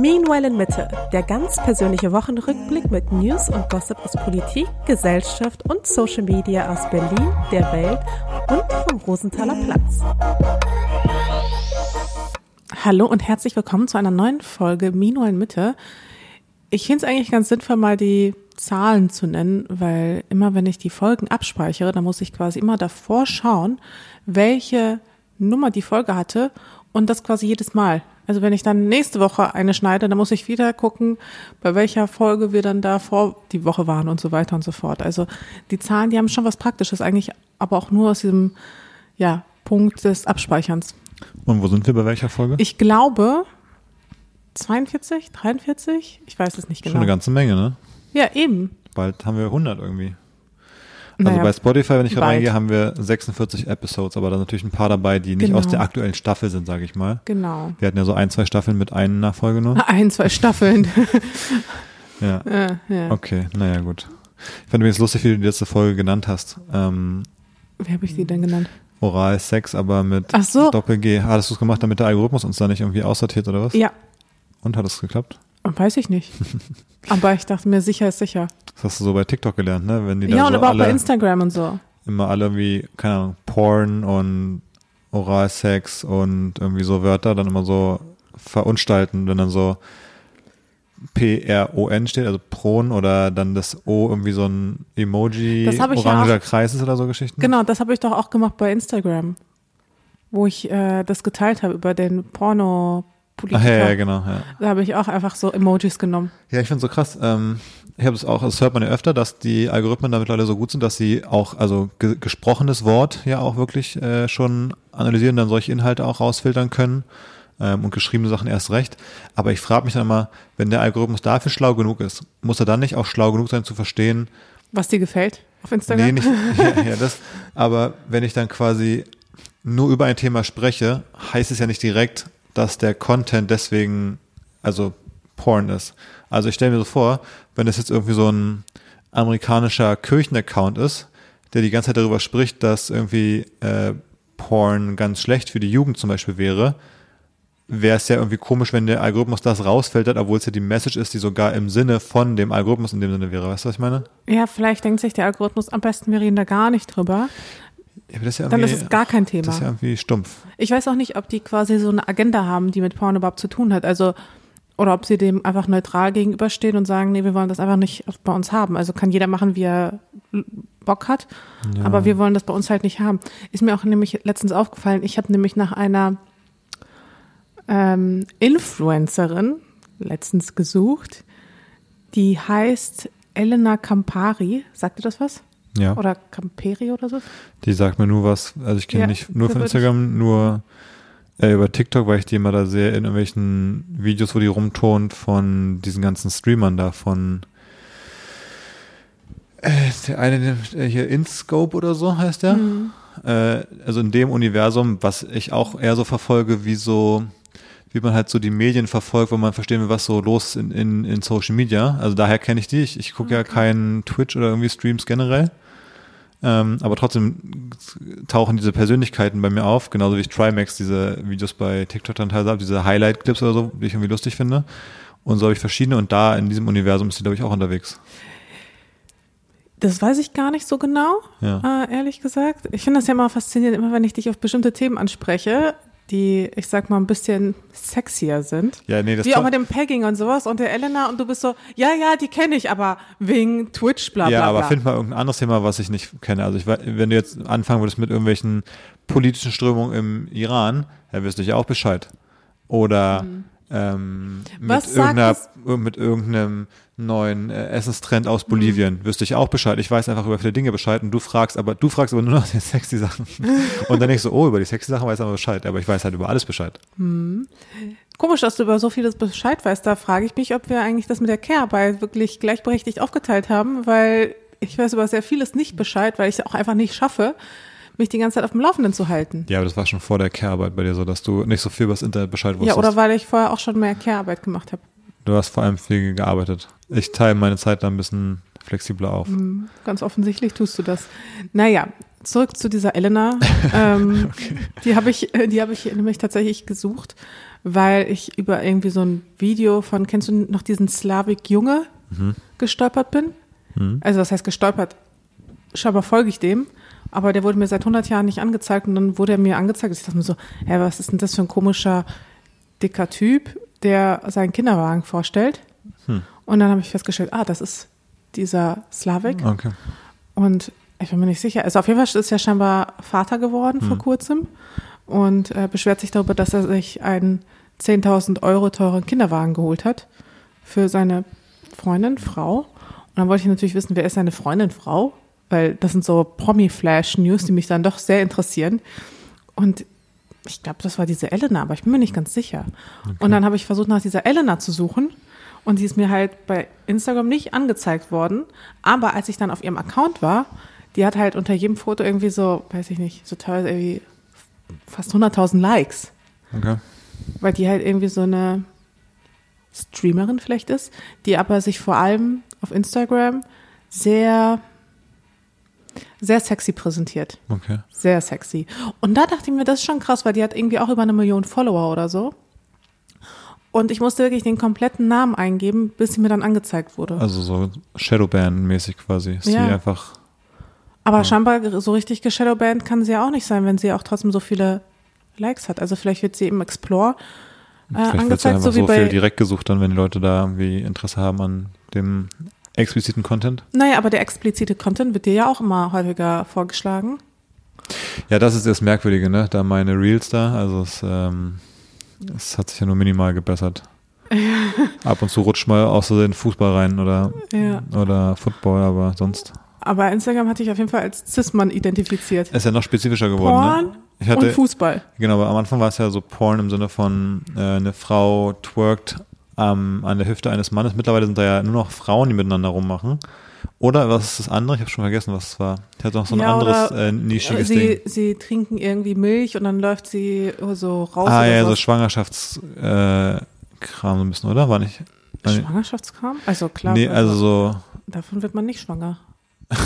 Meanwhile in Mitte, der ganz persönliche Wochenrückblick mit News und Gossip aus Politik, Gesellschaft und Social Media aus Berlin, der Welt und vom Rosenthaler Platz. Hallo und herzlich willkommen zu einer neuen Folge Meanwhile in Mitte. Ich finde es eigentlich ganz sinnvoll, mal die Zahlen zu nennen, weil immer wenn ich die Folgen abspeichere, dann muss ich quasi immer davor schauen, welche Nummer die Folge hatte und das quasi jedes Mal. Also wenn ich dann nächste Woche eine schneide, dann muss ich wieder gucken, bei welcher Folge wir dann da vor die Woche waren und so weiter und so fort. Also die Zahlen, die haben schon was Praktisches eigentlich, aber auch nur aus diesem ja, Punkt des Abspeicherns. Und wo sind wir bei welcher Folge? Ich glaube 42, 43, ich weiß es nicht genau. Schon eine ganze Menge, ne? Ja, eben. Bald haben wir 100 irgendwie. Also Naja, bei Spotify, wenn ich gerade bald. reingehe, haben wir 46 Episodes, aber da sind natürlich ein paar dabei, die nicht Genau. aus der aktuellen Staffel sind, sage ich mal. Genau. Wir hatten ja so ein, zwei Staffeln mit einer Nachfolge nur. Ein, zwei Staffeln. Ja. ja, ja. Okay, naja, gut. Ich fand übrigens lustig, wie du die letzte Folge genannt hast. Ähm, Wie habe ich die denn genannt? Oral Sex, aber mit so. Doppel-G. Hattest du es gemacht, damit der Algorithmus uns da nicht irgendwie aussortiert oder was? Ja, Und hat es geklappt? Weiß ich nicht. Aber ich dachte mir, sicher ist sicher. Das hast du so bei TikTok gelernt, ne? Wenn die Ja, und so aber auch bei Instagram und so. immer alle wie, keine Ahnung, Porn und Oralsex und irgendwie so Wörter dann immer so verunstalten, wenn dann so P-R-O-N steht, also Pron oder dann das O irgendwie so ein Emoji, ja oranger auch- Kreis ist oder so Geschichten. Genau, das habe ich doch auch gemacht bei Instagram, wo ich äh, das geteilt habe über den porno Ach ja, ja, genau, ja. Da habe ich auch einfach so Emojis genommen. Ja, ich finde so krass. Ähm, ich habe es auch, das hört man ja öfter, dass die Algorithmen da mittlerweile so gut sind, dass sie auch, also ge gesprochenes Wort ja auch wirklich äh, schon analysieren, dann solche Inhalte auch rausfiltern können ähm, und geschriebene Sachen erst recht. Aber ich frage mich dann immer, wenn der Algorithmus dafür schlau genug ist, muss er dann nicht auch schlau genug sein zu verstehen, Was dir gefällt auf Instagram? Nee, nicht, ja, ja, das, aber wenn ich dann quasi nur über ein Thema spreche, heißt es ja nicht direkt, dass der Content deswegen, also Porn ist. Also ich stelle mir so vor, wenn es jetzt irgendwie so ein amerikanischer Kirchenaccount ist, der die ganze Zeit darüber spricht, dass irgendwie äh, Porn ganz schlecht für die Jugend zum Beispiel wäre, wäre es ja irgendwie komisch, wenn der Algorithmus das rausfiltert, obwohl es ja die Message ist, die sogar im Sinne von dem Algorithmus in dem Sinne wäre. Weißt du, was ich meine? Ja, vielleicht denkt sich der Algorithmus, am besten wir reden da gar nicht drüber. Ja, ist ja Dann ist es gar kein Thema. Das ist ja irgendwie stumpf. Ich weiß auch nicht, ob die quasi so eine Agenda haben, die mit Porn überhaupt zu tun hat. Also, oder ob sie dem einfach neutral gegenüberstehen und sagen, nee, wir wollen das einfach nicht bei uns haben. Also kann jeder machen, wie er Bock hat. Aber wir wollen das bei uns halt nicht haben. Ist mir auch nämlich letztens aufgefallen, ich habe nämlich nach einer ähm, Influencerin letztens gesucht, die heißt Elena Campari. Sagt ihr das was? Ja. Oder Camperi oder so? Die sagt mir nur was, also ich kenne Ja, nicht nur von Instagram, nur äh, über TikTok, weil ich die immer da sehe in irgendwelchen Videos, wo die rumtont von diesen ganzen Streamern da, von äh, der eine der hier InScope oder so heißt der. Mhm. Äh, also in dem Universum, was ich auch eher so verfolge, wie so wie man halt so die Medien verfolgt, wo man verstehen will, was so los ist in, in, in Social Media. Also daher kenne ich die. Ich, ich gucke ja keinen Twitch oder irgendwie Streams generell. Ähm, aber trotzdem tauchen diese Persönlichkeiten bei mir auf, genauso wie ich Trimax diese Videos bei TikTok dann teilweise habe, diese Highlight-Clips oder so, die ich irgendwie lustig finde. Und so habe ich verschiedene und da in diesem Universum ist die, glaube ich, auch unterwegs. Das weiß ich gar nicht so genau, Ja. äh, ehrlich gesagt. Ich finde das ja immer faszinierend, immer wenn ich dich auf bestimmte Themen anspreche, die, ich sag mal, ein bisschen sexier sind. Ja, nee, das Wie auch mit dem Pegging und sowas und der Elena und du bist so, ja, ja, die kenne ich, aber wegen Twitch, bla bla Ja, aber bla. find mal irgendein anderes Thema, was ich nicht kenne. Also ich, wenn du jetzt anfangen würdest mit irgendwelchen politischen Strömungen im Iran, dann wüsste ich ja auch Bescheid. Oder ähm, mit, Mhm. Irgendeiner, ir- mit irgendeinem neuen äh, Essenstrend aus Bolivien wüsste ich auch Bescheid. Ich weiß einfach über viele Dinge Bescheid und du fragst, aber du fragst aber nur nach den sexy Sachen. und dann denkst du, oh, über die sexy Sachen weiß ich aber Bescheid. Aber ich weiß halt über alles Bescheid. Komisch, dass du über so vieles Bescheid weißt. Da frage ich mich, ob wir eigentlich das mit der Care-Arbeit wirklich gleichberechtigt aufgeteilt haben, weil ich weiß über sehr vieles nicht Bescheid, weil ich es auch einfach nicht schaffe, mich die ganze Zeit auf dem Laufenden zu halten. Ja, aber das war schon vor der Care-Arbeit bei dir so, dass du nicht so viel über das Internet Bescheid wusstest. Ja, oder weil ich vorher auch schon mehr Care-Arbeit gemacht habe. Du hast vor allem viel gearbeitet. Ich teile meine Zeit da ein bisschen flexibler auf. Mhm. Ganz offensichtlich tust du das. Naja, zurück zu dieser Elena. Ähm, Die habe ich, äh, die habe ich nämlich tatsächlich gesucht, weil ich über irgendwie so ein Video von, kennst du noch diesen Slavik Junge gestolpert bin? Also was heißt gestolpert? Scheinbar folge ich dem, aber der wurde mir seit 100 Jahren nicht angezeigt und dann wurde er mir angezeigt. Ich dachte mir so, hä, was ist denn das für ein komischer, dicker Typ, der seinen Kinderwagen vorstellt? Und dann habe ich festgestellt, ah, das ist dieser Slavik. Okay. Und ich bin mir nicht sicher. Also auf jeden Fall ist er scheinbar Vater geworden vor kurzem und äh, beschwert sich darüber, dass er sich einen 10.000 Euro teuren Kinderwagen geholt hat für seine Freundin, Frau. Und dann wollte ich natürlich wissen, wer ist seine Freundin, Frau? Weil das sind so Promi-Flash-News, die mich dann doch sehr interessieren. Und ich glaube, das war diese Elena, aber ich bin mir nicht ganz sicher. Und dann habe ich versucht, nach dieser Elena zu suchen. Und die ist mir halt bei Instagram nicht angezeigt worden. Aber als ich dann auf ihrem Account war, die hat halt unter jedem Foto irgendwie so, weiß ich nicht, so teilweise irgendwie fast 100.000 Likes. Okay. Weil die halt irgendwie so eine Streamerin vielleicht ist, die aber sich vor allem auf Instagram sehr, sehr sexy präsentiert. Okay. Sehr sexy. Und da dachte ich mir, das ist schon krass, weil die hat irgendwie auch über eine Million Follower oder so. Und ich musste wirklich den kompletten Namen eingeben, bis sie mir dann angezeigt wurde. Also so Shadowban-mäßig quasi. Ist Ja. einfach. Aber scheinbar so richtig geshadowbanned kann sie ja auch nicht sein, wenn sie auch trotzdem so viele Likes hat. Also vielleicht wird sie im Explore äh, Vielleicht wird sie angezeigt, so wie so viel bei. direkt gesucht, dann, wenn die Leute da irgendwie Interesse haben an dem expliziten Content. Naja, aber der explizite Content wird dir ja auch immer häufiger vorgeschlagen. Ja, das ist das Merkwürdige, ne? Da meine Reels da, also es, ähm, es hat sich ja nur minimal gebessert. Ab und zu rutscht mal aus den Fußball rein oder, Ja. oder Football, aber sonst. Aber Instagram hatte ich auf jeden Fall als Cis-Mann identifiziert. Ist ja noch spezifischer geworden. Porn ne? Ich hatte, und Fußball. Genau, aber am Anfang war es ja so Porn im Sinne von äh, eine Frau twerkt ähm, an der Hüfte eines Mannes. Mittlerweile sind da ja nur noch Frauen, die miteinander rummachen. Oder was ist das andere? Ich habe schon vergessen, was es war. Ich hatte noch so ein Ja, anderes äh, nischiges sie, Ding. sie trinken irgendwie Milch und dann läuft sie so raus. Ah ja, so. so Schwangerschaftskram äh, so ein bisschen, oder? War nicht? War Schwangerschaftskram? Also klar. nee, also so. davon wird man nicht schwanger.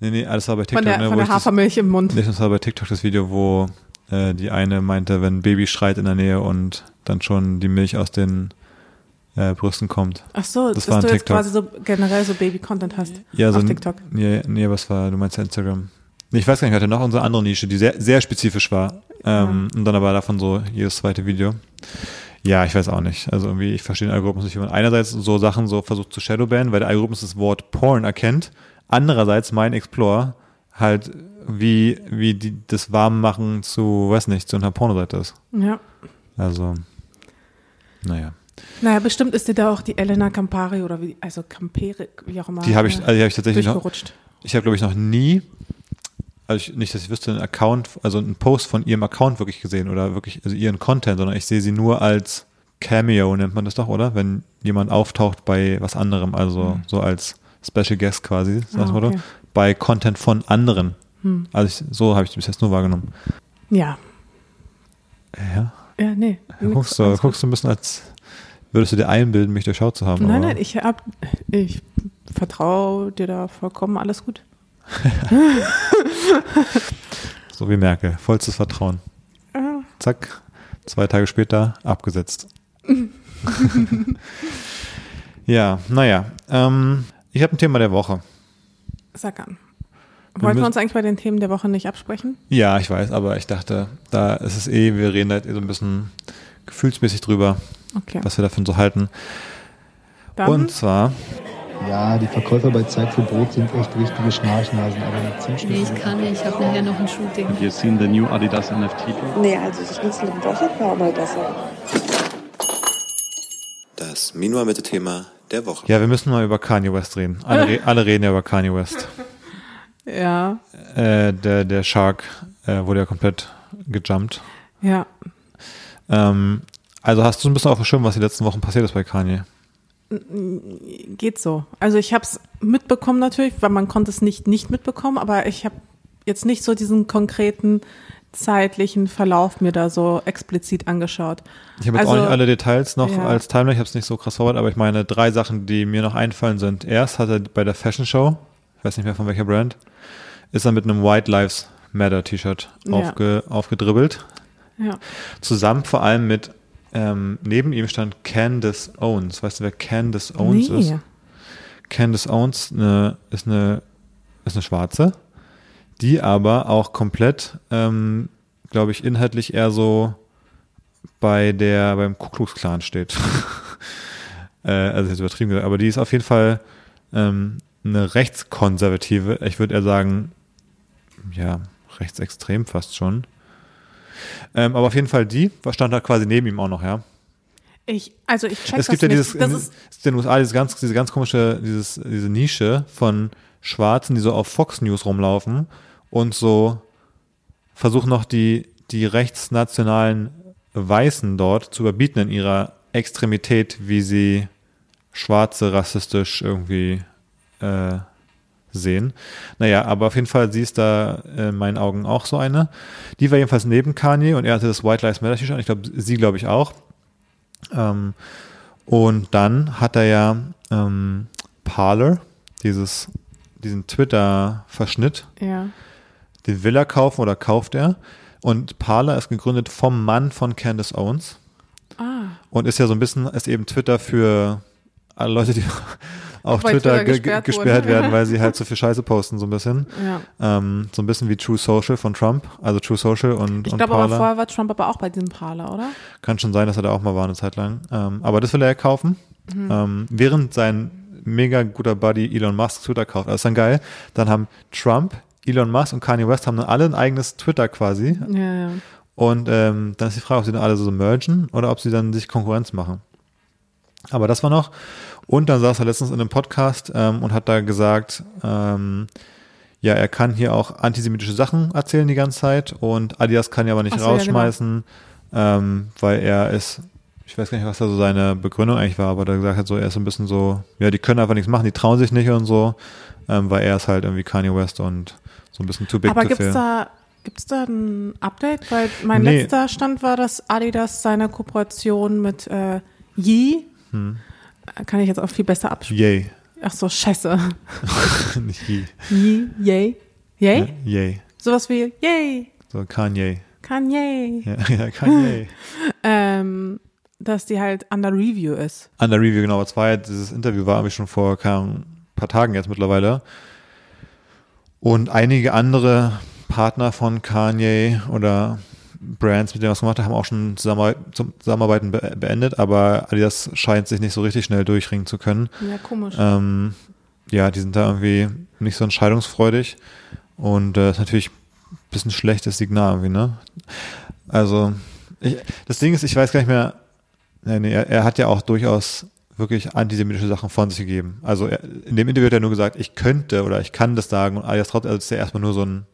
Nee, nee, alles war bei TikTok. Von der, ne, von der ich das, Hafermilch im Mund. nee, das war bei TikTok das Video, wo äh, die eine meinte, wenn ein Baby schreit in der Nähe und dann schon die Milch aus den äh, Brüsten kommt. Ach so, Das dass war ein du jetzt TikTok. quasi so generell so Baby-Content hast Ja, so auf TikTok. Nee, nee, was war, du meinst ja Instagram. Nee, ich weiß gar nicht, ich hatte noch unsere andere Nische, die sehr, sehr spezifisch war. Ähm, Und dann aber davon so jedes zweite Video. Ja, ich weiß auch nicht. Also irgendwie, ich verstehe den Algorithmus nicht, wie man einerseits so Sachen so versucht zu shadowbannen, weil der Algorithmus das Wort Porn erkennt. Andererseits mein Explore halt wie, wie die, das Warmmachen zu, weiß nicht, zu einer Pornoseite ist. Ja. Also, naja. Naja, bestimmt ist dir da auch die Elena Campari oder wie, also Camperi, wie auch immer. Die habe ich, äh, also die habe ich tatsächlich noch. Ich habe, glaube ich, noch nie, also ich, nicht, dass ich wüsste, einen Account, also einen Post von ihrem Account wirklich gesehen oder wirklich, also ihren Content, sondern ich sehe sie nur als Cameo, nennt man das doch, oder? Wenn jemand auftaucht bei was anderem, also so als Special Guest quasi, Ah, sagst du, oder? okay. Bei Content von anderen. Also ich, so habe ich die bis jetzt nur wahrgenommen. Ja. Ja. Ja, nee. Guckst du, guckst du ein bisschen als, würdest du dir einbilden, mich durchschaut zu haben. Nein, nein, ich hab, ich vertraue dir da vollkommen, alles gut. So wie Merkel, vollstes Vertrauen. Zack, zwei Tage später abgesetzt. ja, naja. Ähm, ich habe ein Thema der Woche. Sag an. Wollten wir uns eigentlich bei den Themen der Woche nicht absprechen? Ja, ich weiß, aber ich dachte, da ist es eh, wir reden halt eh so ein bisschen gefühlsmäßig drüber, Okay. was wir davon so halten. Dann, Und zwar, Ja, die Verkäufer bei Zeit für Brot sind echt richtige Schnarchnasen, aber die Zielschritte Nee, ich kann nicht. Ich habe nachher noch ein Shooting. Have you seen the new Adidas NFT? Nee, also das Schnitzel im Woche war mal besser. Das Minua-Mitte-Thema der Woche. ja, wir müssen mal über Kanye West reden. Alle, alle reden ja über Kanye West. Ja, Äh, der, der Shark äh, wurde ja komplett gejumpt. ja. Ähm, also hast du ein bisschen auf dem Schirm, was die letzten Wochen passiert ist bei Kanye? Geht so. Also ich habe es mitbekommen natürlich, weil man konnte es nicht nicht mitbekommen, aber ich habe jetzt nicht so diesen konkreten zeitlichen Verlauf mir da so explizit angeschaut. Ich habe jetzt Also, auch nicht alle Details noch ja. als Timeline, ich habe es nicht so krass vorbereitet, aber ich meine, drei Sachen, die mir noch einfallen sind. Erst hat er bei der Fashion Show, ich weiß nicht mehr von welcher Brand, ist er mit einem White Lives Matter T-Shirt Ja. aufge, aufgedribbelt. Ja. Zusammen vor allem mit, ähm, neben ihm stand Candace Owens. Weißt du, wer Candace Owens ist? Nee. Candace Owens eine, ist, eine, ist eine Schwarze, die aber auch komplett, ähm, glaube ich, inhaltlich eher so bei der, beim Ku Klux Klan steht. äh, also jetzt übertrieben gesagt, aber die ist auf jeden Fall ähm, eine rechtskonservative, ich würde eher sagen, ja, rechtsextrem fast schon. Ähm, aber auf jeden Fall die, was stand da quasi neben ihm auch noch, ja. Ich, also ich check Es gibt ja dieses, das in, ist, es gibt in den USA dieses ganz, diese ganz komische, dieses, diese Nische von Schwarzen, die so auf Fox News rumlaufen und so versuchen noch die, die rechtsnationalen Weißen dort zu überbieten in ihrer Extremität, wie sie Schwarze rassistisch irgendwie äh, sehen. Naja, aber auf jeden Fall, sie ist da in meinen Augen auch so eine. Die war jedenfalls neben Kanye und er hatte das White Lives Matter T-Shirt an. Ich glaube, sie glaube ich auch. Ähm, und dann hat er ja ähm, Parler, dieses, diesen Twitter-Verschnitt, ja. den will er kaufen oder kauft er. Und Parler ist gegründet vom Mann von Candace Owens Ah, und ist ja so ein bisschen, ist eben Twitter für alle Leute, die auf Twitter, Twitter ge- gesperrt ge- gesperrt werden, weil sie halt so viel Scheiße posten, so ein bisschen. ja. Ähm, so ein bisschen wie True Social von Trump, also True Social und, Ich glaube aber vorher war Trump aber auch bei diesem Parler, oder? Kann schon sein, dass er da auch mal war eine Zeit lang. Ähm, aber das will er ja kaufen. Mhm. Ähm, während sein mega guter Buddy Elon Musk Twitter kauft. Das ist dann geil. Dann haben Trump, Elon Musk und Kanye West haben dann alle ein eigenes Twitter quasi. Ja, ja. Und ähm, dann ist die Frage, ob sie dann alle so mergen oder ob sie dann sich Konkurrenz machen. Aber das war noch. Und dann saß er letztens in einem Podcast ähm, und hat da gesagt, ähm, ja, er kann hier auch antisemitische Sachen erzählen die ganze Zeit und Adidas kann ja aber nicht so, ja, genau. rausschmeißen, ähm, weil er ist, ich weiß gar nicht, was da so seine Begründung eigentlich war, aber da gesagt hat, so er ist so ein bisschen so, ja, die können einfach nichts machen, die trauen sich nicht und so, ähm, weil er ist halt irgendwie Kanye West und so ein bisschen too big Aber to gibt's fail. da, gibt's da ein Update? Weil mein Nee. letzter Stand war, dass Adidas seine Kooperation mit äh, Yee, Hm. Kann ich jetzt auch viel besser abspielen. Yay. Ach so, scheiße. nicht Yee. Yee, yay, yay? Ja, yay. Sowas wie yay, So Kanye. Kanye. Ja, ja Kanye. Ähm, dass die halt under review ist. Under Review, genau. Das war ja, dieses Interview war irgendwie schon vor ein paar Tagen jetzt mittlerweile. Und einige andere Partner von Kanye oder Brands, mit denen wir was gemacht haben, haben auch schon Zusammenarbeit, Zusammenarbeiten be beendet, aber Adidas scheint sich nicht so richtig schnell durchringen zu können. Ja, komisch. Ähm, ja, die sind da irgendwie nicht so entscheidungsfreudig und äh, ist natürlich ein bisschen schlechtes Signal irgendwie, ne? Also, ich, das Ding ist, ich weiß gar nicht mehr, nee, nee, er, er hat ja auch durchaus wirklich antisemitische Sachen von sich gegeben. Also er, in dem Interview hat er nur gesagt, ich könnte oder ich kann das sagen und alias trotzdem, also das ist ja erstmal nur so ein,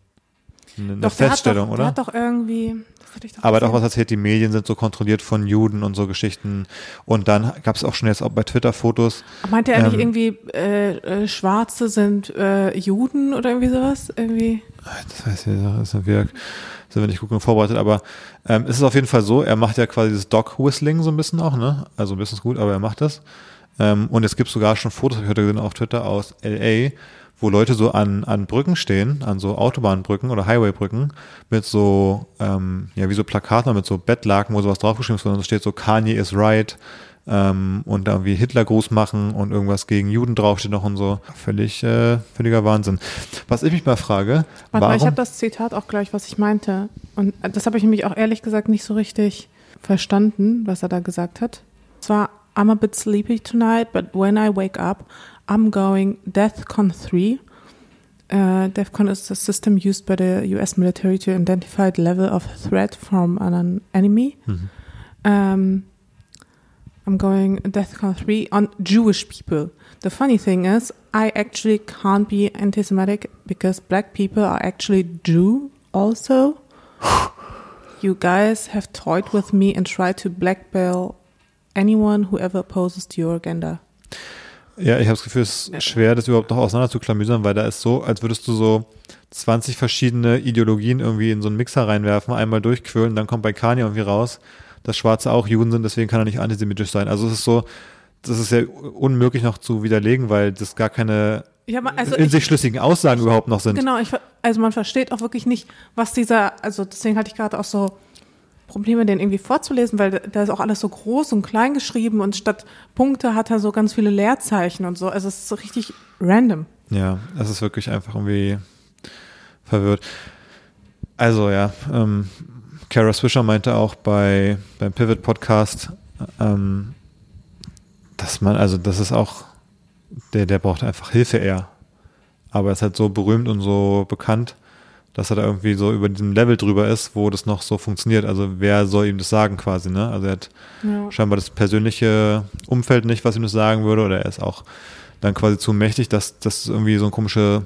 eine doch, Feststellung, doch, oder? Der hat doch irgendwie. Das hatte ich doch Aber gesehen. was erzählt, die Medien sind so kontrolliert von Juden und so Geschichten. Und dann gab es auch schon jetzt auch bei Twitter Fotos, Meinte er nicht ähm, irgendwie, äh, äh, Schwarze sind äh, Juden oder irgendwie sowas? Irgendwie. das heißt, hier ist ein Wirk, sind wir nicht gut genug vorbereitet, aber ähm, es ist auf jeden Fall so, er macht ja quasi dieses Dog-Whistling so ein bisschen auch, ne? Also ein bisschen ist gut, aber er macht das. Ähm, und es gibt sogar schon Fotos, hab ich heute gesehen auf Twitter aus LA, wo Leute so an, an Brücken stehen, an so Autobahnbrücken oder Highwaybrücken, mit so, ähm, ja, wie so Plakaten mit so Bettlaken, wo sowas draufgeschrieben ist, und da steht so Kanye is right, ähm, und da irgendwie Hitlergruß machen und irgendwas gegen Juden draufsteht noch und so. Völlig, äh, völliger Wahnsinn. Was ich mich mal frage, Warte mal, ich habe das Zitat auch gleich, was ich meinte. Und das habe ich nämlich auch ehrlich gesagt nicht so richtig verstanden, was er da gesagt hat. Es war, I'm a bit sleepy tonight, but when I wake up, I'm going DEFCON 3. Uh, DEFCON is the system used by the US military to identify the level of threat from an enemy. Mhm. Um, I'm going DEFCON 3 on Jewish people. The funny thing is, I actually can't be anti-Semitic because black people are actually Jew also. you guys have toyed with me and tried to blackmail anyone who ever opposes to your agenda. Ja, ich habe das Gefühl, es ist schwer, das überhaupt noch auseinander zu klamüsern, weil da ist so, als würdest du so 20 verschiedene Ideologien irgendwie in so einen Mixer reinwerfen, einmal durchquirlen, dann kommt bei Kanye irgendwie raus, dass Schwarze auch Juden sind, deswegen kann er nicht antisemitisch sein. Also es ist so, das ist ja unmöglich noch zu widerlegen, weil das gar keine aber also in ich- sich schlüssigen Aussagen überhaupt noch sind. Genau, ich, also man versteht auch wirklich nicht, was dieser, also deswegen hatte ich gerade auch so Probleme, den irgendwie vorzulesen, weil da ist auch alles so groß und klein geschrieben und statt Punkte hat er so ganz viele Leerzeichen und so. Also es ist so richtig random. Ja, es ist wirklich einfach irgendwie verwirrt. Also ja, ähm, Kara Swisher meinte auch bei beim Pivot Podcast, ähm, dass man, also das ist auch, der, der braucht einfach Hilfe eher. Aber er ist halt so berühmt und so bekannt, dass er da irgendwie so über diesem Level drüber ist, wo das noch so funktioniert. Also wer soll ihm das sagen quasi, ne? Also er hat Ja. scheinbar das persönliche Umfeld nicht, was ihm das sagen würde, oder er ist auch dann quasi zu mächtig, dass das irgendwie so eine komische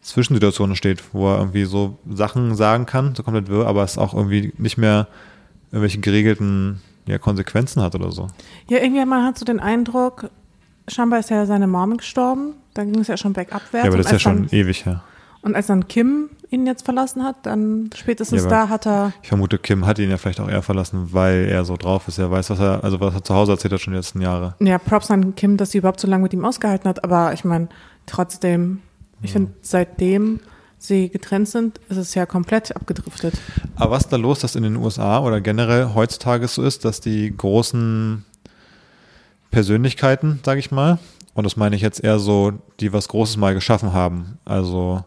Zwischensituation entsteht, wo er irgendwie so Sachen sagen kann, so komplett wirr, aber es auch irgendwie nicht mehr irgendwelche geregelten ja, Konsequenzen hat oder so. Ja, irgendwie man hat so den Eindruck, scheinbar ist ja seine Mom gestorben, dann ging es ja schon bergabwärts. Ja, aber das ist ja schon ewig her. Und als dann Kim ihn jetzt verlassen hat, dann spätestens Ja, da hat er, Ich vermute, Kim hat ihn ja vielleicht auch eher verlassen, weil er so drauf ist. Er weiß, was er, also was er zu Hause erzählt hat schon die letzten Jahre. ja, Props an Kim, dass sie überhaupt so lange mit ihm ausgehalten hat, aber ich meine, trotzdem, ich finde, seitdem sie getrennt sind, ist es ja komplett abgedriftet. Aber was ist da los, dass in den USA oder generell heutzutage so ist, dass die großen Persönlichkeiten, sage ich mal, und das meine ich jetzt eher so, die was Großes mal geschaffen haben, also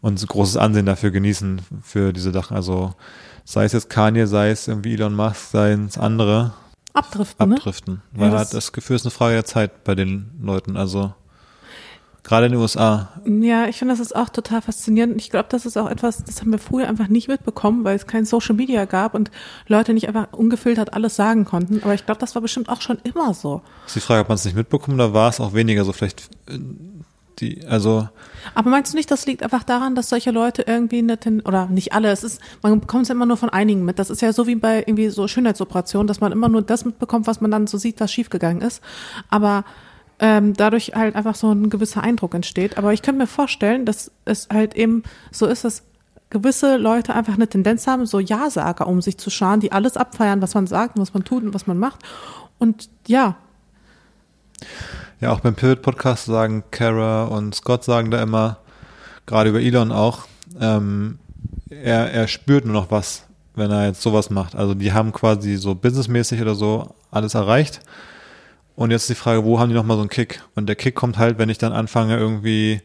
und großes Ansehen dafür genießen für diese Sachen, also sei es jetzt Kanye, sei es irgendwie Elon Musk, sei es andere, Abdriften, ne? abdriften. Weil Ja, er das- hat das Gefühl, es ist eine Frage der Zeit bei den Leuten, also gerade in den USA. Ja, ich finde, das ist auch total faszinierend. Ich glaube, das ist auch etwas, das haben wir früher einfach nicht mitbekommen, weil es kein Social Media gab und Leute nicht einfach ungefiltert alles sagen konnten. Aber ich glaube, das war bestimmt auch schon immer so. Ist die Frage, ob man es nicht mitbekommen oder war es auch weniger so vielleicht äh, die, also Aber meinst du nicht, das liegt einfach daran, dass solche Leute irgendwie eine Ten oder nicht alle, es ist, man bekommt es immer nur von einigen mit. Das ist ja so wie bei irgendwie so Schönheitsoperationen, dass man immer nur das mitbekommt, was man dann so sieht, was schiefgegangen ist. Aber ähm, dadurch halt einfach so ein gewisser Eindruck entsteht. Aber ich könnte mir vorstellen, dass es halt eben so ist, dass gewisse Leute einfach eine Tendenz haben, so Ja-Sager um sich zu scharen, die alles abfeiern, was man sagt und was man tut und was man macht. Und ja, Ja, auch beim Pivot-Podcast sagen Kara und Scott sagen da immer, gerade über Elon auch, ähm, er, er spürt nur noch was, wenn er jetzt sowas macht. Also die haben quasi so businessmäßig oder so alles erreicht. Und jetzt ist die Frage, wo haben die nochmal so einen Kick? Und der Kick kommt halt, wenn ich dann anfange, irgendwie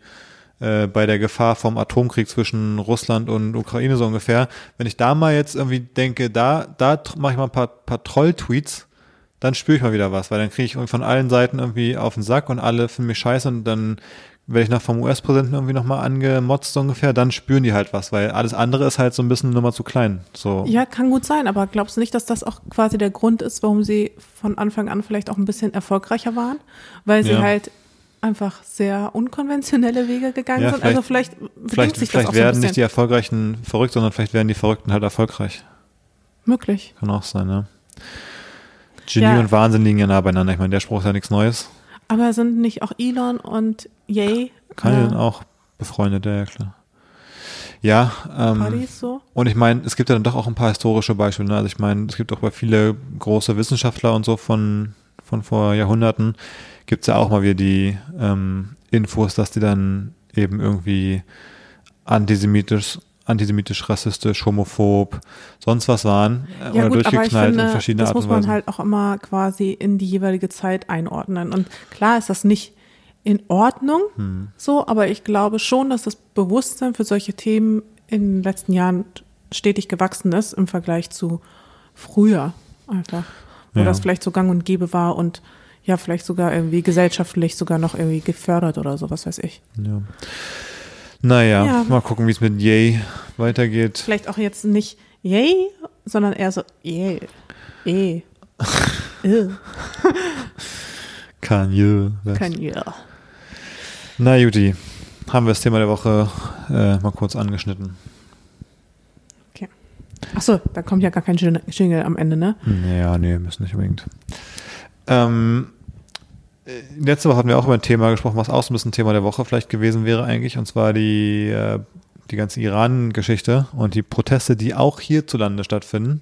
äh, bei der Gefahr vom Atomkrieg zwischen Russland und Ukraine so ungefähr. Wenn ich da mal jetzt irgendwie denke, da, da mache ich mal ein paar, paar Troll-Tweets, dann spüre ich mal wieder was, weil dann kriege ich irgendwie von allen Seiten irgendwie auf den Sack und alle finden mich scheiße und dann werde ich noch vom US-Präsidenten irgendwie nochmal angemotzt so ungefähr, dann spüren die halt was, weil alles andere ist halt so ein bisschen eine Nummer zu klein. So. Ja, kann gut sein, aber glaubst du nicht, dass das auch quasi der Grund ist, warum sie von Anfang an vielleicht auch ein bisschen erfolgreicher waren? Weil sie Ja. halt einfach sehr unkonventionelle Wege gegangen Ja, sind. Also vielleicht bedingt Vielleicht, sich das vielleicht auch so ein werden nicht die. Erfolgreichen verrückt, sondern vielleicht werden die Verrückten halt erfolgreich. Möglich. Kann auch sein, ne? Genie Ja. und Wahnsinn liegen ja nah beieinander. Ich meine, der Spruch ist ja nichts Neues. Aber sind nicht auch Elon und Yay Kann ja dann auch befreundet, ja, ja, klar. Ja, ähm, so? Und ich meine, es gibt ja dann doch auch ein paar historische Beispiele. Ne? Also ich meine, es gibt auch bei viele große Wissenschaftler und so von, von vor Jahrhunderten, gibt's ja auch mal wieder die ähm, Infos, dass die dann eben irgendwie antisemitisch, antisemitisch, rassistisch, homophob, sonst was waren äh, Ja oder gut, durchgeknallt finde, in verschiedene das Art muss und man Weisen. halt auch immer quasi in die jeweilige Zeit einordnen. Und klar ist das nicht in Ordnung Hm. so, aber ich glaube schon, dass das Bewusstsein für solche Themen in den letzten Jahren stetig gewachsen ist im Vergleich zu früher einfach, wo Ja. das vielleicht so gang und gäbe war und ja, vielleicht sogar irgendwie gesellschaftlich sogar noch irgendwie gefördert oder so, was weiß ich. ja. Naja, Ja. mal gucken, wie es mit Yay weitergeht. Vielleicht auch jetzt nicht yay, sondern eher so yay, eh, äh, Kanye. Ja. Na Juti, haben wir das Thema der Woche äh, mal kurz angeschnitten. Okay. Achso, da kommt ja gar kein Jing- Jingle am Ende, ne? Ja, nee, müssen nicht unbedingt. Ähm, äh, letzte Woche hatten wir auch über ein Thema gesprochen, was auch so ein bisschen Thema der Woche vielleicht gewesen wäre eigentlich, und zwar die, äh, die ganze Iran-Geschichte und die Proteste, die auch hierzulande stattfinden.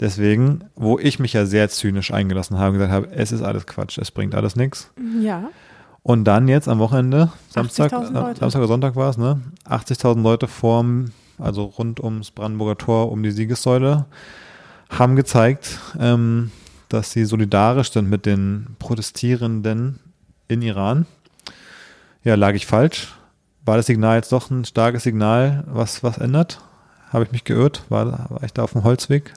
Deswegen, wo ich mich ja sehr zynisch eingelassen habe und gesagt habe, es ist alles Quatsch, es bringt alles nichts. Ja. Und dann jetzt am Wochenende, Samstag, 80.000 äh. Samstag oder Sonntag war es, ne? 80.000 Leute vorm, also rund ums Brandenburger Tor, um die Siegessäule, haben gezeigt, ähm, dass sie solidarisch sind mit den Protestierenden in Iran. Ja, lag ich falsch? War das Signal jetzt doch ein starkes Signal, was was ändert? Habe ich mich geirrt? War, war ich da auf dem Holzweg?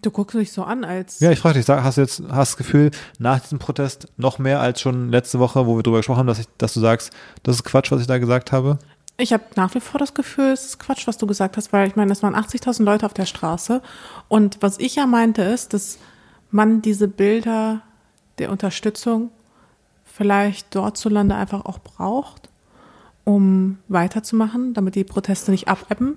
Du guckst mich so an, als. Ja, ich frage dich, hast du jetzt hast das Gefühl, nach diesem Protest noch mehr als schon letzte Woche, wo wir drüber gesprochen haben, dass, ich, dass du sagst, das ist Quatsch, was ich da gesagt habe? Ich habe nach wie vor das Gefühl, es ist Quatsch, was du gesagt hast, weil ich meine, es waren 80.000 Leute auf der Straße. Und was ich ja meinte, ist, dass man diese Bilder der Unterstützung vielleicht dort zu Lande einfach auch braucht, um weiterzumachen, damit die Proteste nicht abebben.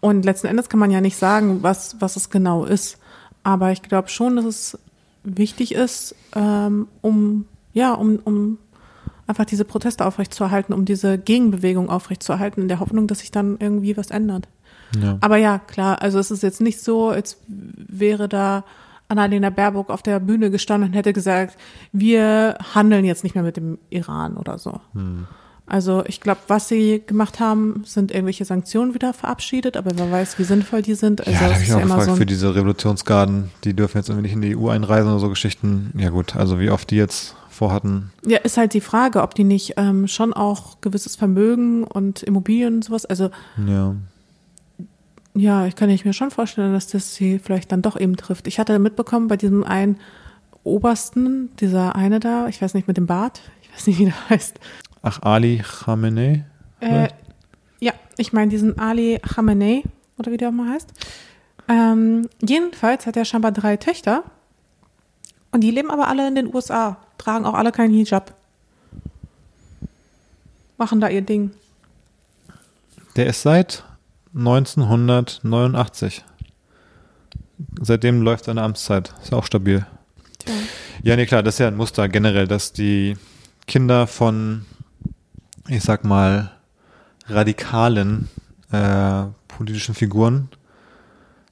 Und letzten Endes kann man ja nicht sagen, was, was es genau ist. Aber ich glaube schon, dass es wichtig ist, ähm, um, ja, um, um einfach diese Proteste aufrechtzuerhalten, um diese Gegenbewegung aufrechtzuerhalten, in der Hoffnung, dass sich dann irgendwie was ändert. Ja. Aber ja, klar, also es ist jetzt nicht so, als wäre da Annalena Baerbock auf der Bühne gestanden und hätte gesagt, wir handeln jetzt nicht mehr mit dem Iran oder so. Hm. Also ich glaube, was sie gemacht haben, sind irgendwelche Sanktionen wieder verabschiedet, aber wer weiß, wie sinnvoll die sind. Also ja, da habe ich auch ja gefragt, so für diese Revolutionsgarden, die dürfen jetzt irgendwie nicht in die EU einreisen oder so Geschichten. Ja gut, also wie oft die jetzt vorhatten. Ja, ist halt die Frage, ob die nicht ähm, schon auch gewisses Vermögen und Immobilien und sowas, also Ja. Ja, ich kann ich mir schon vorstellen, dass das sie vielleicht dann doch eben trifft. Ich hatte mitbekommen bei diesem einen Obersten, dieser eine da, ich weiß nicht, mit dem Bart, ich weiß nicht, wie der heißt. Ach, Ali Khamenei? Äh, ja, ich meine diesen Ali Khamenei, oder wie der auch mal heißt. Ähm, jedenfalls hat er scheinbar drei Töchter und die leben aber alle in den USA, tragen auch alle keinen Hijab. Machen da ihr Ding. Der ist seit 1989. Seitdem läuft seine Amtszeit. Ist auch stabil. Tja. Ja, nee, klar, das ist ja ein Muster generell, dass die Kinder von, ich sag mal, radikalen äh, politischen Figuren,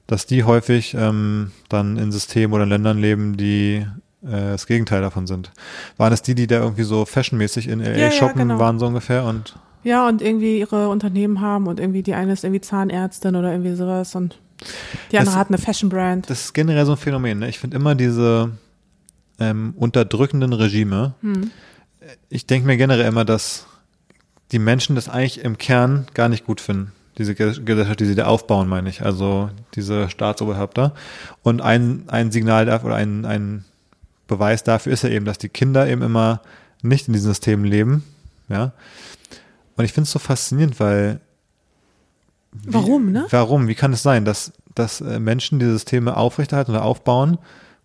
dass die häufig ähm, dann in Systemen oder Ländern leben, die äh, das Gegenteil davon sind. Waren es die, die da irgendwie so fashionmäßig in LA Ja, ja, shoppen genau. waren so ungefähr und Ja, und irgendwie ihre Unternehmen haben und irgendwie die eine ist irgendwie Zahnärztin oder irgendwie sowas und die andere Das- hat eine Fashion Brand. das ist generell so ein Phänomen. Ne? Ich finde immer diese ähm, unterdrückenden Regime. Hm. Ich denke mir generell immer, dass die Menschen das eigentlich im Kern gar nicht gut finden. Diese Ge- Gesellschaft, die sie da aufbauen, meine ich. Also diese Staatsoberhäupter. Und ein, ein Signal dafür oder ein, ein Beweis dafür ist ja eben, dass die Kinder eben immer nicht in diesem System leben. Ja. Und ich finde es so faszinierend, weil wie, Warum, ne? Warum? Wie kann es sein, dass, dass äh, Menschen diese Systeme aufrechterhalten oder aufbauen,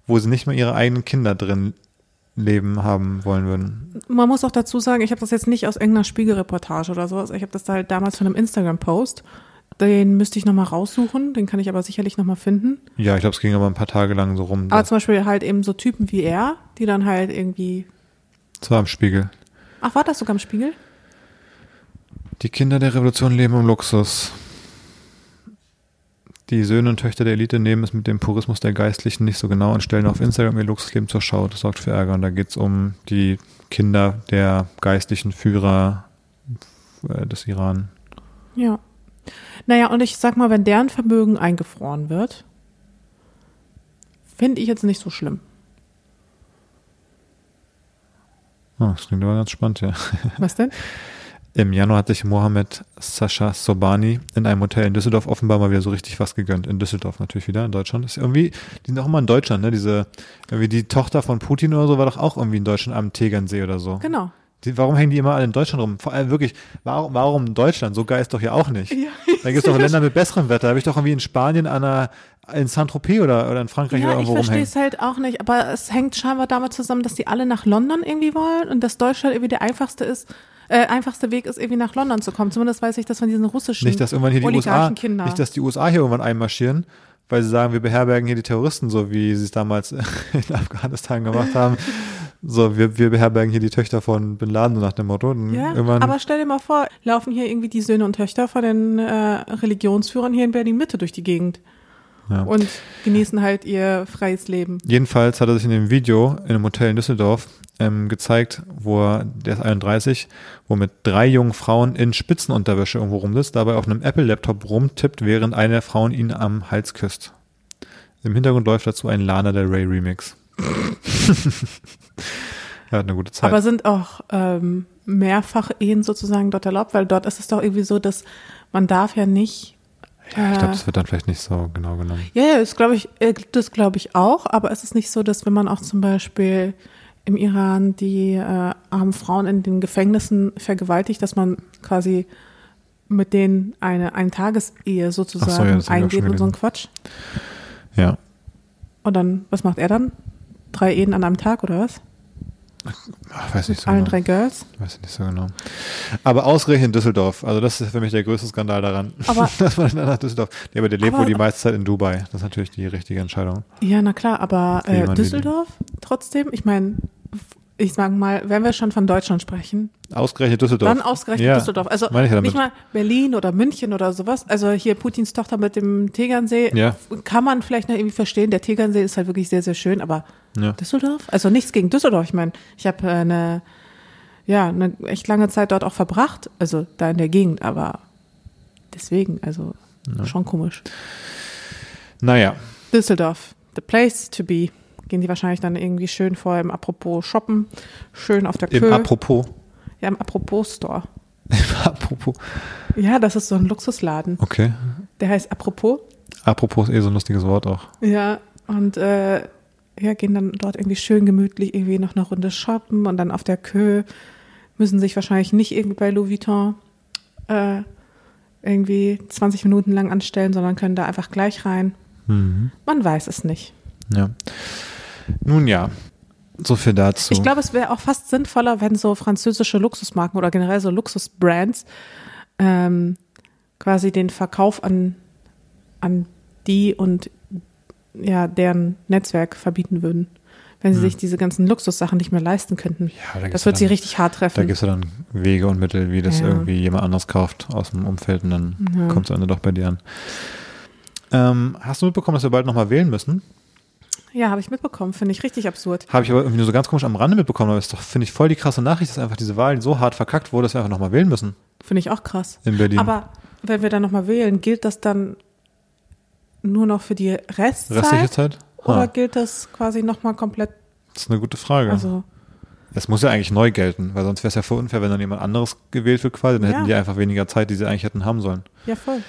wo sie nicht mal ihre eigenen Kinder drin leben haben wollen würden? Man muss auch dazu sagen, ich habe das jetzt nicht aus irgendeiner Spiegelreportage oder sowas. Ich habe das da halt damals von einem Instagram-Post. Den müsste ich nochmal raussuchen, den kann ich aber sicherlich nochmal finden. Ja, ich glaube, es ging aber ein paar Tage lang so rum. Aber zum Beispiel halt eben so Typen wie er, die dann halt irgendwie. Das war im Spiegel. Ach, war das sogar im Spiegel? Die Kinder der Revolution leben im Luxus. Die Söhne und Töchter der Elite nehmen es mit dem Purismus der Geistlichen nicht so genau und stellen auf Instagram ihr Luxusleben zur Schau. Das sorgt für Ärger. Und da geht es um die Kinder der geistlichen Führer äh, des Iran. Ja. Naja, und ich sag mal, wenn deren Vermögen eingefroren wird, finde ich jetzt nicht so schlimm. Oh, das klingt aber ganz spannend, ja. Was denn? Im Januar hat sich Mohammed Sascha Sobani in einem Hotel in Düsseldorf offenbar mal wieder so richtig was gegönnt. In Düsseldorf natürlich wieder, in Deutschland. Ist irgendwie, die sind auch immer in Deutschland, ne? Diese, irgendwie die Tochter von Putin oder so war doch auch irgendwie in Deutschland am Tegernsee oder so. Genau. Die, warum hängen die immer alle in Deutschland rum? Vor allem wirklich, warum, warum Deutschland? So geil ist doch hier auch nicht. Ja. Da gibt es doch Länder mit besserem Wetter. Da habe ich doch irgendwie in Spanien an einer, in Saint-Tropez oder, oder in Frankreich oder Ja, ich irgendwo verstehe rumhängen. es halt auch nicht, aber es hängt scheinbar damit zusammen, dass die alle nach London irgendwie wollen und dass Deutschland irgendwie der einfachste ist, äh, einfachste Weg ist, irgendwie nach London zu kommen. Zumindest weiß ich das von diesen russischen Nicht, dass irgendwann hier die USA, Oligarchenkinder. nicht, dass die USA hier irgendwann einmarschieren, weil sie sagen, wir beherbergen hier die Terroristen, so wie sie es damals in Afghanistan gemacht haben. So, wir, wir beherbergen hier die Töchter von Bin Laden, so nach dem Motto. Ja, irgendwann, aber stell dir mal vor, laufen hier irgendwie die Söhne und Töchter von den äh, Religionsführern hier in Berlin-Mitte durch die Gegend ja. und genießen halt ihr freies Leben. Jedenfalls hat er sich in dem Video in einem Hotel in Düsseldorf ähm, gezeigt, wo er, der ist 31, wo mit drei jungen Frauen in Spitzenunterwäsche irgendwo rumsitzt, dabei auf einem Apple-Laptop rumtippt, während eine der Frauen ihn am Hals küsst. Im Hintergrund läuft dazu ein Lana Del Rey Remix. er hat eine gute Zeit. Aber sind auch ähm, mehrfach Ehen sozusagen dort erlaubt? Weil dort ist es doch irgendwie so, dass man darf ja nicht. ja, ich äh, glaube, das wird dann vielleicht nicht so genau genommen. Ja, ja, das glaube ich, äh, das glaube ich auch, aber es ist nicht so, dass wenn man auch zum Beispiel im Iran die äh, armen Frauen in den Gefängnissen vergewaltigt, dass man quasi mit denen eine Eintagesehe sozusagen Ach so, ja, eingeht und so ein. Quatsch. Ja. Und dann, was macht er dann? Drei Ehen an einem Tag oder was? Ach, weiß nicht so Allen genau. drei Girls? Weiß ich nicht so genau. Aber ausgerechnet in Düsseldorf. Also das ist für mich der größte Skandal daran. Aber- dass man nach Düsseldorf. Nee, aber der lebt wohl die meiste Zeit in Dubai. Das ist natürlich die richtige Entscheidung. Ja, na klar, aber äh, Düsseldorf trotzdem, ich meine, ich sag mal, wenn wir schon von Deutschland sprechen, Ausgerechnet Düsseldorf. Dann ausgerechnet Ja, Düsseldorf. Also nicht mal Berlin oder München oder sowas. Also hier Putins Tochter mit dem Tegernsee Ja. kann man vielleicht noch irgendwie verstehen. Der Tegernsee ist halt wirklich sehr, sehr schön, aber Ja. Düsseldorf? Also nichts gegen Düsseldorf. Ich meine, ich habe äh, eine, ja, eine echt lange Zeit dort auch verbracht, also da in der Gegend, aber deswegen, also schon komisch. Naja, Düsseldorf, the place to be. Gehen die wahrscheinlich dann irgendwie schön vorher im Apropos shoppen, schön auf der im Kö. Apropos. ja, im Apropos Store. Im Apropos. Ja, das ist so ein Luxusladen. Okay. Der heißt Apropos. Apropos ist eh so ein lustiges Wort auch. Ja, und äh, ja, gehen dann dort irgendwie schön gemütlich irgendwie noch eine Runde shoppen und dann auf der Kö müssen sich wahrscheinlich nicht irgendwie bei Louis Vuitton äh, irgendwie 20 Minuten lang anstellen, sondern können da einfach gleich rein. Mhm. Man weiß es nicht. Ja. Nun ja, so viel dazu. Ich glaube, es wäre auch fast sinnvoller, wenn so französische Luxusmarken oder generell so Luxusbrands ähm, quasi den Verkauf an, an die und ja, deren Netzwerk verbieten würden. Wenn sie sich diese ganzen Luxussachen nicht mehr leisten könnten. Hm. Ja, da das wird ja sie dann- richtig hart Da treffen. gibt es ja dann Wege und Mittel, wie das Ja. irgendwie jemand anders kauft aus dem Umfeld und dann Ja. kommt es am Ende doch bei dir an. Ähm, hast du mitbekommen, dass wir bald nochmal wählen müssen? Ja, habe ich mitbekommen. Finde ich richtig absurd. Habe ich aber irgendwie nur so ganz komisch am Rande mitbekommen, aber ist doch, finde ich, voll die krasse Nachricht, dass einfach diese Wahl so hart verkackt wurde, dass wir einfach nochmal wählen müssen Finde ich auch krass. in Berlin. Aber wenn wir dann nochmal wählen, gilt das dann nur noch für die Restzeit? Restliche Zeit? Oder Ah, gilt das quasi nochmal komplett? das ist eine gute Frage. Also, Es muss ja eigentlich neu gelten, weil sonst wäre es ja voll unfair, wenn dann jemand anderes gewählt wird quasi, dann Ja. hätten die einfach weniger Zeit, die sie eigentlich hätten haben sollen. ja, voll.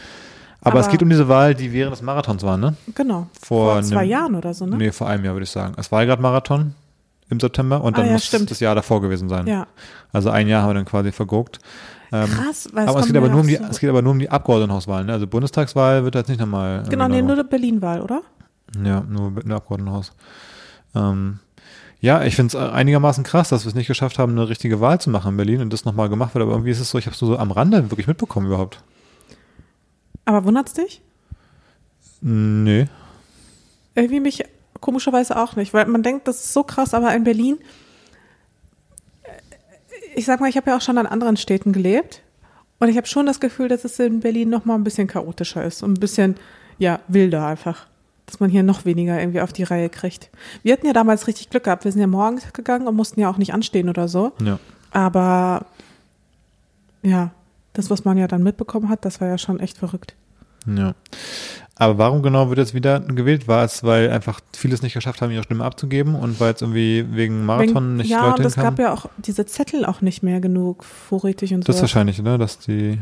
Aber, es geht um diese Wahl, die während des Marathons war, ne? Genau. Vor Vor zwei einem- Jahren oder so, ne? Nee, vor einem Jahr würde ich sagen. Es war ja gerade Marathon im September und Ah, dann ja, muss stimmt. das Jahr davor gewesen sein. Ja. Also ein Jahr haben wir dann quasi verguckt. Ähm, Krass, weil aber es geht aber, nur um die, so- es geht aber nur um die Abgeordnetenhauswahlen. Ne? Also Bundestagswahl wird jetzt nicht nochmal. Genau, nee, nur die Berlin-Wahl, oder? Ja, nur mit einem Abgeordnetenhaus. Ähm, ja, ich finde es einigermaßen krass, dass wir es nicht geschafft haben, eine richtige Wahl zu machen in Berlin und das nochmal gemacht wird. Aber irgendwie ist es so, ich habe es nur so am Rande wirklich mitbekommen überhaupt. Aber wundert's dich? Nee. Irgendwie mich komischerweise auch nicht, weil man denkt, das ist so krass, aber in Berlin, äh, ich sag mal, ich habe ja auch schon an anderen Städten gelebt und ich habe schon das Gefühl, dass es in Berlin noch mal ein bisschen chaotischer ist und ein bisschen, ja, wilder einfach. Dass man hier noch weniger irgendwie auf die Reihe kriegt. Wir hatten ja damals richtig Glück gehabt. Wir sind ja morgens gegangen und mussten ja auch nicht anstehen oder so. Ja. Aber ja, das, was man ja dann mitbekommen hat, das war ja schon echt verrückt. Ja. Aber warum genau wird jetzt wieder gewählt? War es, weil einfach vieles nicht geschafft haben, ihre Stimme abzugeben und weil es irgendwie wegen Marathon Wenn- nicht ja, Leute und es gab ja auch diese Zettel auch nicht mehr genug vorrätig und so. das ist wahrscheinlich, ne? Dass die.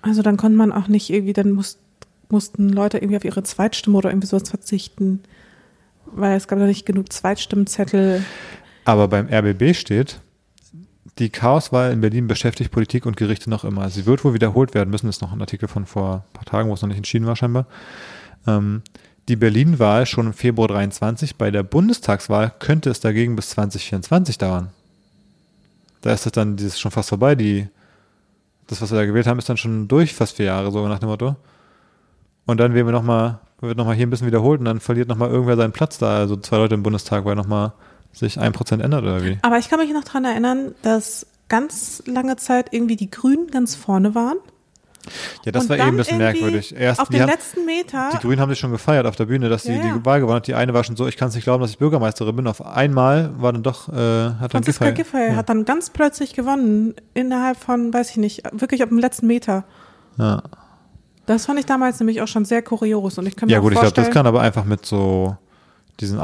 Also dann konnte man auch nicht irgendwie, dann muss, mussten Leute irgendwie auf ihre Zweitstimme oder irgendwie sowas verzichten, weil es gab ja nicht genug Zweitstimmzettel. Aber beim RBB steht, die Chaoswahl in Berlin beschäftigt Politik und Gerichte noch immer. Sie wird wohl wiederholt werden müssen. Das ist noch ein Artikel von vor ein paar Tagen, wo es noch nicht entschieden war scheinbar. Ähm, die Berlin-Wahl schon im Februar 23. Bei der Bundestagswahl könnte es dagegen bis 2024 dauern. Da ist das dann dieses schon fast vorbei. Die, das, was wir da gewählt haben, ist dann schon durch fast vier Jahre, so nach dem Motto. Und dann wählen wir noch mal, wird nochmal hier ein bisschen wiederholt und dann verliert nochmal irgendwer seinen Platz da. Also zwei Leute im Bundestag, weil nochmal sich ein Prozent ändert oder wie? Aber ich kann mich noch dran erinnern, dass ganz lange Zeit irgendwie die Grünen ganz vorne waren. Ja, das Und war eben ein bisschen merkwürdig. Erst, Auf die, den haben, letzten Meter. die Grünen haben sich schon gefeiert auf der Bühne, dass sie Ja, ja. die Wahl gewonnen hat. Die eine war schon so, ich kann es nicht glauben, dass ich Bürgermeisterin bin. Auf einmal war dann doch, äh, hat dann Franziska Giffey. Giffey ja. hat dann ganz plötzlich gewonnen, innerhalb von, weiß ich nicht, wirklich auf dem letzten Meter. Ja. Das fand ich damals nämlich auch schon sehr kurios und ich kann mir Ja gut, ich glaube, das kann aber einfach mit so diesen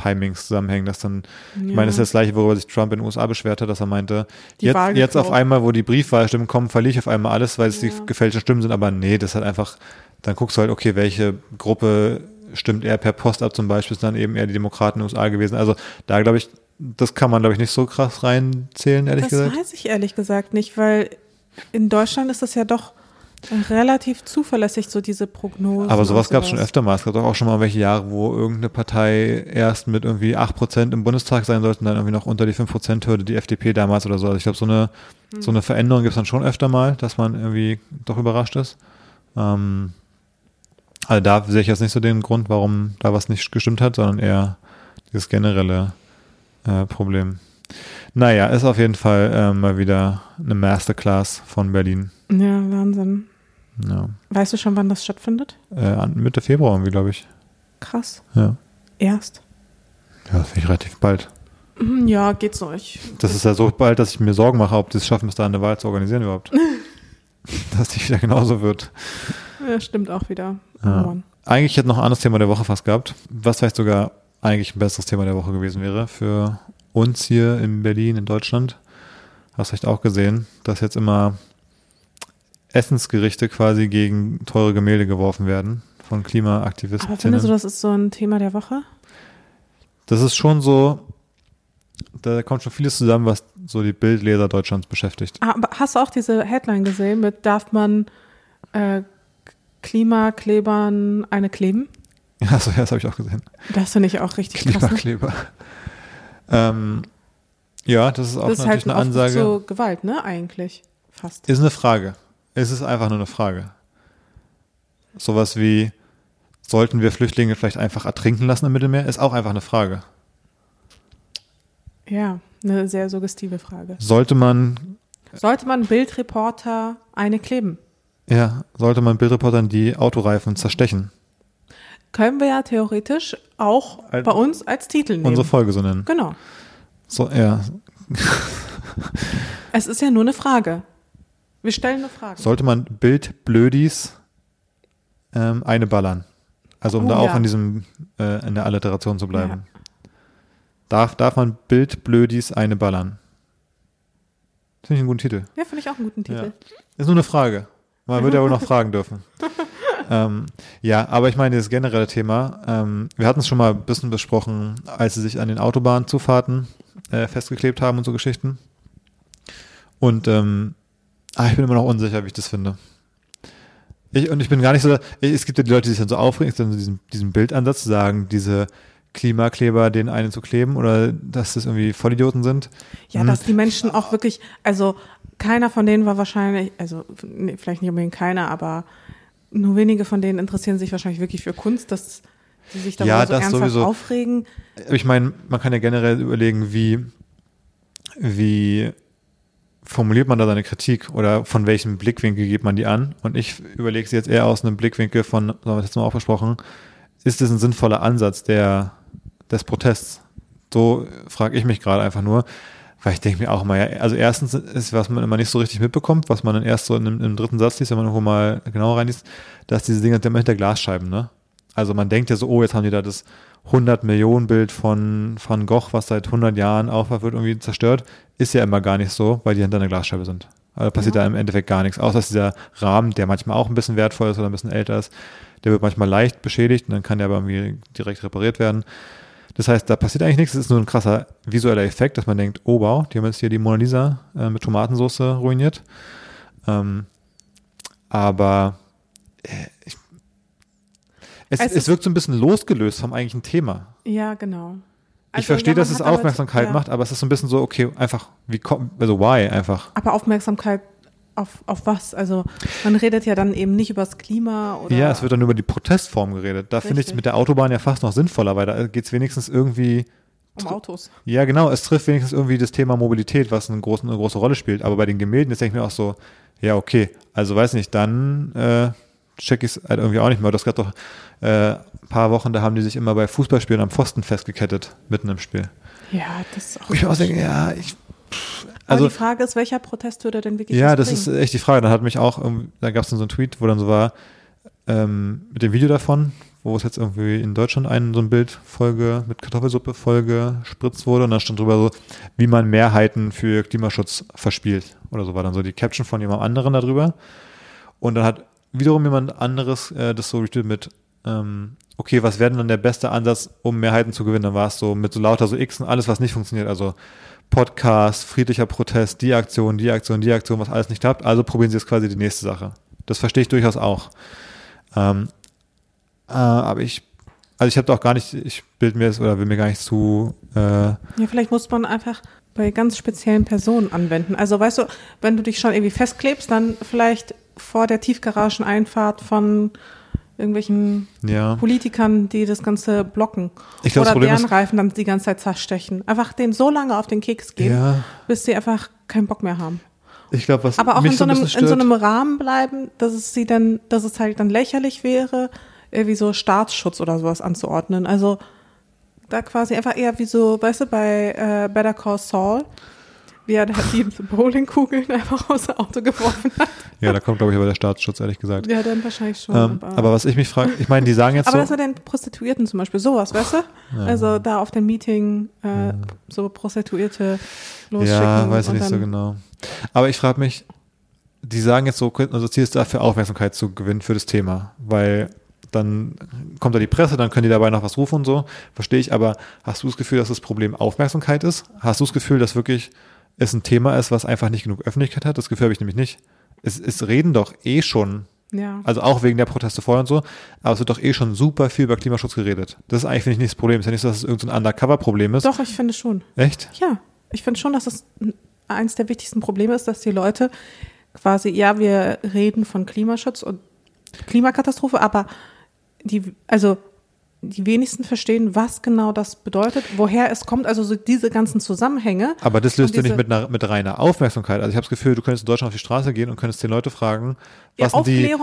Auszählungstimings zusammenhängen, dass dann, ich meine, das ist das gleiche, worüber sich Trump in den USA beschwerte, dass er meinte, Die jetzt, Wahl jetzt auf einmal, wo die Briefwahlstimmen kommen, verliere ich auf einmal alles, weil es Ja. die gefälschten Stimmen sind, aber nee, das hat einfach, dann guckst du halt, okay, welche Gruppe stimmt eher per Post ab zum Beispiel, ist dann eben eher die Demokraten in den USA gewesen. Also da glaube ich, das kann man, glaube ich, nicht so krass reinzählen, ehrlich das gesagt. weiß ich ehrlich gesagt nicht, weil in Deutschland ist das ja doch relativ zuverlässig, so diese Prognosen. Aber sowas gab es schon öfter mal. Es gab auch schon mal welche Jahre, wo irgendeine Partei erst mit irgendwie 8% im Bundestag sein sollte und dann irgendwie noch unter die 5%-Hürde, die FDP damals oder so. Also ich glaube, so eine, so eine Veränderung gibt es dann schon öfter mal, dass man irgendwie doch überrascht ist. Ähm, also da sehe ich jetzt nicht so den Grund, warum da was nicht gestimmt hat, sondern eher dieses generelle äh, Problem. Naja, ist auf jeden Fall äh, mal wieder eine Masterclass von Berlin. Ja, Wahnsinn. Ja. Weißt du schon, wann das stattfindet? Äh, Mitte Februar irgendwie, glaube ich. Krass. Ja. Erst. Ja, das finde ich relativ bald. Hm, Ja, geht so. Ich, Das ist ja so bald, dass ich mir Sorgen mache, ob die es schaffen, bis da eine Wahl zu organisieren überhaupt. dass die wieder genauso wird. ja, stimmt auch wieder. Ja. Oh. Eigentlich hätte noch ein anderes Thema der Woche fast gehabt, was vielleicht sogar eigentlich ein besseres Thema der Woche gewesen wäre für uns hier in Berlin, in Deutschland. Hast du vielleicht auch gesehen, dass jetzt immer Essensgerichte quasi gegen teure Gemälde geworfen werden von Klimaaktivisten. Aber findest du, das ist so ein Thema der Woche? Das ist schon so, da kommt schon vieles zusammen, was so die Bildleser Deutschlands beschäftigt. Ah, Aber hast du auch diese Headline gesehen mit, darf man äh, Klimaklebern eine kleben? Achso, ja, das habe ich auch gesehen. Das finde ich auch richtig krass. Ne? Klimakleber. ähm, ja, das ist auch Das ist natürlich halt eine Ansage. so Gewalt, ne? Eigentlich. Fast. Ist eine Frage. Es ist einfach nur eine Frage. Sowas wie, sollten wir Flüchtlinge vielleicht einfach ertrinken lassen im Mittelmeer? Ist auch einfach eine Frage. Ja, eine sehr suggestive Frage. Sollte man, Sollte man Bildreporter eine kleben? ja, sollte man Bildreportern die Autoreifen zerstechen? Können wir ja theoretisch auch Al- bei uns als Titel nehmen. Unsere Folge so nennen. Genau. So, ja. Es ist ja nur eine Frage. Wir stellen eine Frage. Sollte man Bildblödis ähm, eine ballern? Also um Oh, da auch ja. in diesem, äh, in der Alliteration zu bleiben. Darf, darf man Bildblödis eine ballern? Finde ich einen guten Titel. Ja, finde ich auch einen guten Titel. Ist nur eine Frage. Man wird ja wohl noch fragen dürfen. ähm, ja, aber ich meine, das generelle Thema, ähm, wir hatten es schon mal ein bisschen besprochen, als sie sich an den Autobahnzufahrten äh, festgeklebt haben und so Geschichten. Und ähm, ah, ich bin immer noch unsicher, wie ich das finde. Ich, und ich bin gar nicht so, ich, es gibt ja die Leute, die sich dann so aufregen, dann so diesen, diesen Bildansatz zu sagen, diese Klimakleber den einen zu kleben oder dass das irgendwie Vollidioten sind. Ja, Hm. dass die Menschen auch wirklich, also keiner von denen war wahrscheinlich, also nee, vielleicht nicht unbedingt keiner, aber nur wenige von denen interessieren sich wahrscheinlich wirklich für Kunst, dass sie sich darüber Ja, so ernsthaft sowieso. aufregen. ich meine, man kann ja generell überlegen, wie, wie formuliert man da seine Kritik oder von welchem Blickwinkel geht man die an? Und ich überlege sie jetzt eher aus einem Blickwinkel von, so haben wir das jetzt mal auch besprochen, ist das ein sinnvoller Ansatz der, des Protests? So frage ich mich gerade einfach nur, weil ich denke mir auch mal, ja, also erstens ist, was man immer nicht so richtig mitbekommt, was man dann erst so in im dritten Satz liest, wenn man irgendwo mal genauer reinliest, dass diese Dinge immer hinter Glasscheiben, ne? Also man denkt ja so, oh, jetzt haben die da das 100 Millionen Bild von Van Gogh, was seit 100 Jahren aufgebaut wird, irgendwie zerstört. Ist ja immer gar nicht so, weil die hinter einer Glasscheibe sind. Also passiert da im Endeffekt gar nichts. Außer dass dieser Rahmen, der manchmal auch ein bisschen wertvoll ist oder ein bisschen älter ist, der wird manchmal leicht beschädigt und dann kann der aber irgendwie direkt repariert werden. Das heißt, da passiert eigentlich nichts. Es ist nur ein krasser visueller Effekt, dass man denkt, oh wow, die haben jetzt hier die Mona Lisa äh, mit Tomatensauce ruiniert. Ähm, aber äh, ich, es, Es es, wirkt so ein bisschen losgelöst vom eigentlichen Thema. Ja, genau. Ich Also, verstehe, ja, dass es damit- Aufmerksamkeit ja. macht, aber es ist so ein bisschen so, okay, einfach, wie kommt, also why einfach. Aber Aufmerksamkeit auf, auf was? Also man redet ja dann eben nicht übers Klima oder. Ja, es wird dann über die Protestform geredet. Da finde ich es mit der Autobahn ja fast noch sinnvoller, weil da geht es wenigstens irgendwie um Autos. Ja, genau, es trifft wenigstens irgendwie das Thema Mobilität, was eine große, eine große Rolle spielt. Aber bei den Gemälden ist denke ich mir auch so, ja, okay, also weiß nicht, dann äh, check ich es halt irgendwie auch nicht mehr. Das gab doch äh, ein paar Wochen, da haben die sich immer bei Fußballspielen am Pfosten festgekettet, mitten im Spiel. Ja, das ist auch. Ich auch denke, ja, ich, pff, Aber Also die Frage ist, welcher Protest würde denn wirklich Ja, das bringen? ist echt die Frage. Da hat mich auch, ähm, da gab es dann so einen Tweet, wo dann so war, ähm, mit dem Video davon, wo es jetzt irgendwie in Deutschland ein so ein Bild Folge mit Kartoffelsuppe Folge spritzt wurde und dann stand drüber so, wie man Mehrheiten für Klimaschutz verspielt oder so war dann so die Caption von jemand anderen darüber und dann hat wiederum jemand anderes äh, das so retweetet mit ähm, okay, was wäre denn dann der beste Ansatz, um Mehrheiten zu gewinnen? Dann war es so mit so lauter so Xen, alles, was nicht funktioniert. Also Podcast, friedlicher Protest, die Aktion, die Aktion, die Aktion, was alles nicht klappt. Also probieren Sie jetzt quasi die nächste Sache. Das verstehe ich durchaus auch. Ähm, äh, aber ich, also ich habe da auch gar nicht, ich bilde mir das oder will mir gar nicht zu, äh, Ja, vielleicht muss man einfach bei ganz speziellen Personen anwenden. Also weißt du, wenn du dich schon irgendwie festklebst, dann vielleicht vor der Tiefgarageneinfahrt von irgendwelchen ja. Politikern, die das Ganze blocken. Ich glaub, Oder deren Reifen dann die ganze Zeit zerstechen. Einfach denen so lange auf den Keks gehen, Ja. bis sie einfach keinen Bock mehr haben. Ich glaube, was Aber auch mich in so, ein einem, bisschen in so stört- einem Rahmen bleiben, dass es sie dann, dass es halt dann lächerlich wäre, irgendwie so Staatsschutz oder sowas anzuordnen. Also da quasi einfach eher wie so, weißt du, bei äh, Better Call Saul, wie er da die Bowlingkugeln einfach aus dem Auto geworfen hat. Ja, da kommt, glaube ich, aber der Staatsschutz, ehrlich gesagt. Ja, dann wahrscheinlich schon. Ähm, aber was ich mich frage, ich meine, die sagen jetzt aber so, das mit den Prostituierten zum Beispiel, sowas, weißt du? Also da auf dem Meeting äh, so Prostituierte losschicken. Ja, weiß ich nicht so genau. Aber ich frage mich, die sagen jetzt so, unser Ziel ist dafür Aufmerksamkeit zu gewinnen für das Thema, weil dann kommt da die Presse, dann können die dabei noch was rufen und so, verstehe ich, aber hast du das Gefühl, dass das Problem Aufmerksamkeit ist? Hast du das Gefühl, dass wirklich es ein Thema ist, was einfach nicht genug Öffentlichkeit hat? Das Gefühl habe ich nämlich nicht. Es, es reden doch eh schon, Ja. also auch wegen der Proteste vorher und so, aber es wird doch eh schon super viel über Klimaschutz geredet. Das ist eigentlich, finde ich, nicht das Problem. Es ist ja nicht so, dass es irgendein Undercover-Problem ist. Doch, ich finde schon. Echt? Ja, ich finde schon, dass es eins der wichtigsten Probleme ist, dass die Leute quasi, ja, wir reden von Klimaschutz und Klimakatastrophe, aber die, also die wenigsten verstehen, was genau das bedeutet, woher es kommt, also so diese ganzen Zusammenhänge. Aber das löst du nicht mit, einer, mit reiner Aufmerksamkeit. Also ich habe das Gefühl, du könntest in Deutschland auf die Straße gehen und könntest den Leute fragen, Ja, was, sind die,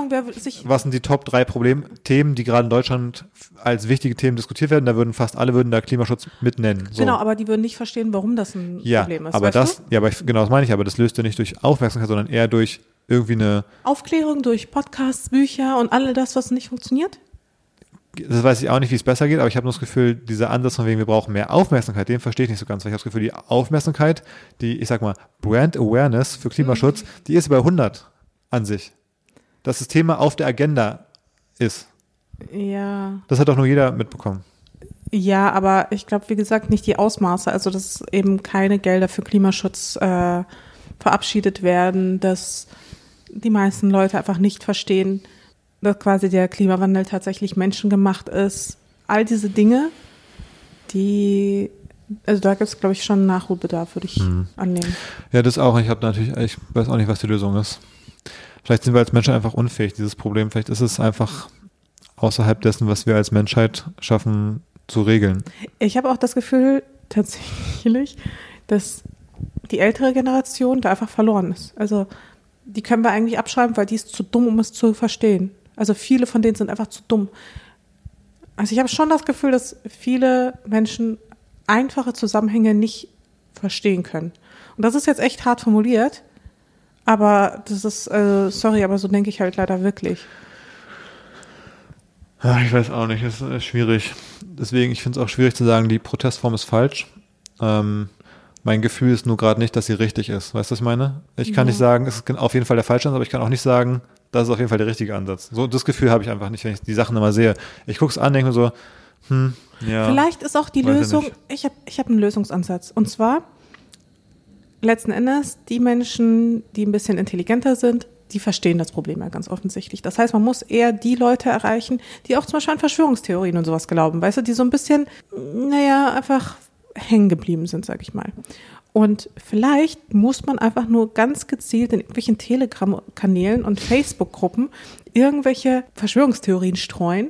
was sind die Top drei Problemthemen, die gerade in Deutschland als wichtige Themen diskutiert werden. Da würden fast alle würden da Klimaschutz mit nennen. So. Genau, aber die würden nicht verstehen, warum das ein ja, Problem ist. aber das, Du? ja, aber ich, genau das meine ich, aber das löst du nicht durch Aufmerksamkeit, sondern eher durch irgendwie eine, Aufklärung durch Podcasts, Bücher und all das, was nicht funktioniert. Das weiß ich auch nicht, wie es besser geht, aber ich habe nur das Gefühl, dieser Ansatz von wegen, wir brauchen mehr Aufmerksamkeit, den verstehe ich nicht so ganz, weil ich habe das Gefühl, die Aufmerksamkeit, die, ich sag mal, Brand Awareness für Klimaschutz, Mhm. die ist bei 100 an sich. Dass das Thema auf der Agenda ist. Ja. Das hat doch nur jeder mitbekommen. Ja, aber ich glaube, wie gesagt, nicht die Ausmaße. Also, dass eben keine Gelder für Klimaschutz äh, verabschiedet werden, dass die meisten Leute einfach nicht verstehen, dass quasi der Klimawandel tatsächlich menschengemacht ist. All diese Dinge, die, also da gibt es, glaube ich, schon Nachholbedarf, würde ich annehmen. Ja, das auch. Ich habe natürlich, ich weiß auch nicht, was die Lösung ist. Vielleicht sind wir als Menschen einfach unfähig, dieses Problem. Vielleicht ist es einfach außerhalb dessen, was wir als Menschheit schaffen zu regeln. Ich habe auch das Gefühl, tatsächlich, dass die ältere Generation da einfach verloren ist. Also die können wir eigentlich abschreiben, weil die ist zu dumm, um es zu verstehen. Also viele von denen sind einfach zu dumm. Also ich habe schon das Gefühl, dass viele Menschen einfache Zusammenhänge nicht verstehen können. Und das ist jetzt echt hart formuliert, aber das ist, äh, sorry, aber so denke ich halt leider wirklich. Ja, ich weiß auch nicht, es ist schwierig. Deswegen, ich finde es auch schwierig zu sagen, die Protestform ist falsch. Ähm, mein Gefühl ist nur gerade nicht, dass sie richtig ist. Weißt du, was ich meine? Ich kann Ja. nicht sagen, es ist auf jeden Fall der falsche Ansatz, aber ich kann auch nicht sagen, das ist auf jeden Fall der richtige Ansatz. So, das Gefühl habe ich einfach nicht, wenn ich die Sachen immer sehe. Ich gucke es an, denke mir so, hm, ja. Vielleicht ist auch die Lösung, nicht. ich habe ich hab einen Lösungsansatz. Und zwar, letzten Endes, die Menschen, die ein bisschen intelligenter sind, die verstehen das Problem ja ganz offensichtlich. Das heißt, man muss eher die Leute erreichen, die auch zum Beispiel an Verschwörungstheorien und sowas glauben, weißt du, die so ein bisschen, naja, einfach hängen geblieben sind, sag ich mal. Und vielleicht muss man einfach nur ganz gezielt in irgendwelchen Telegram-Kanälen und Facebook-Gruppen irgendwelche Verschwörungstheorien streuen,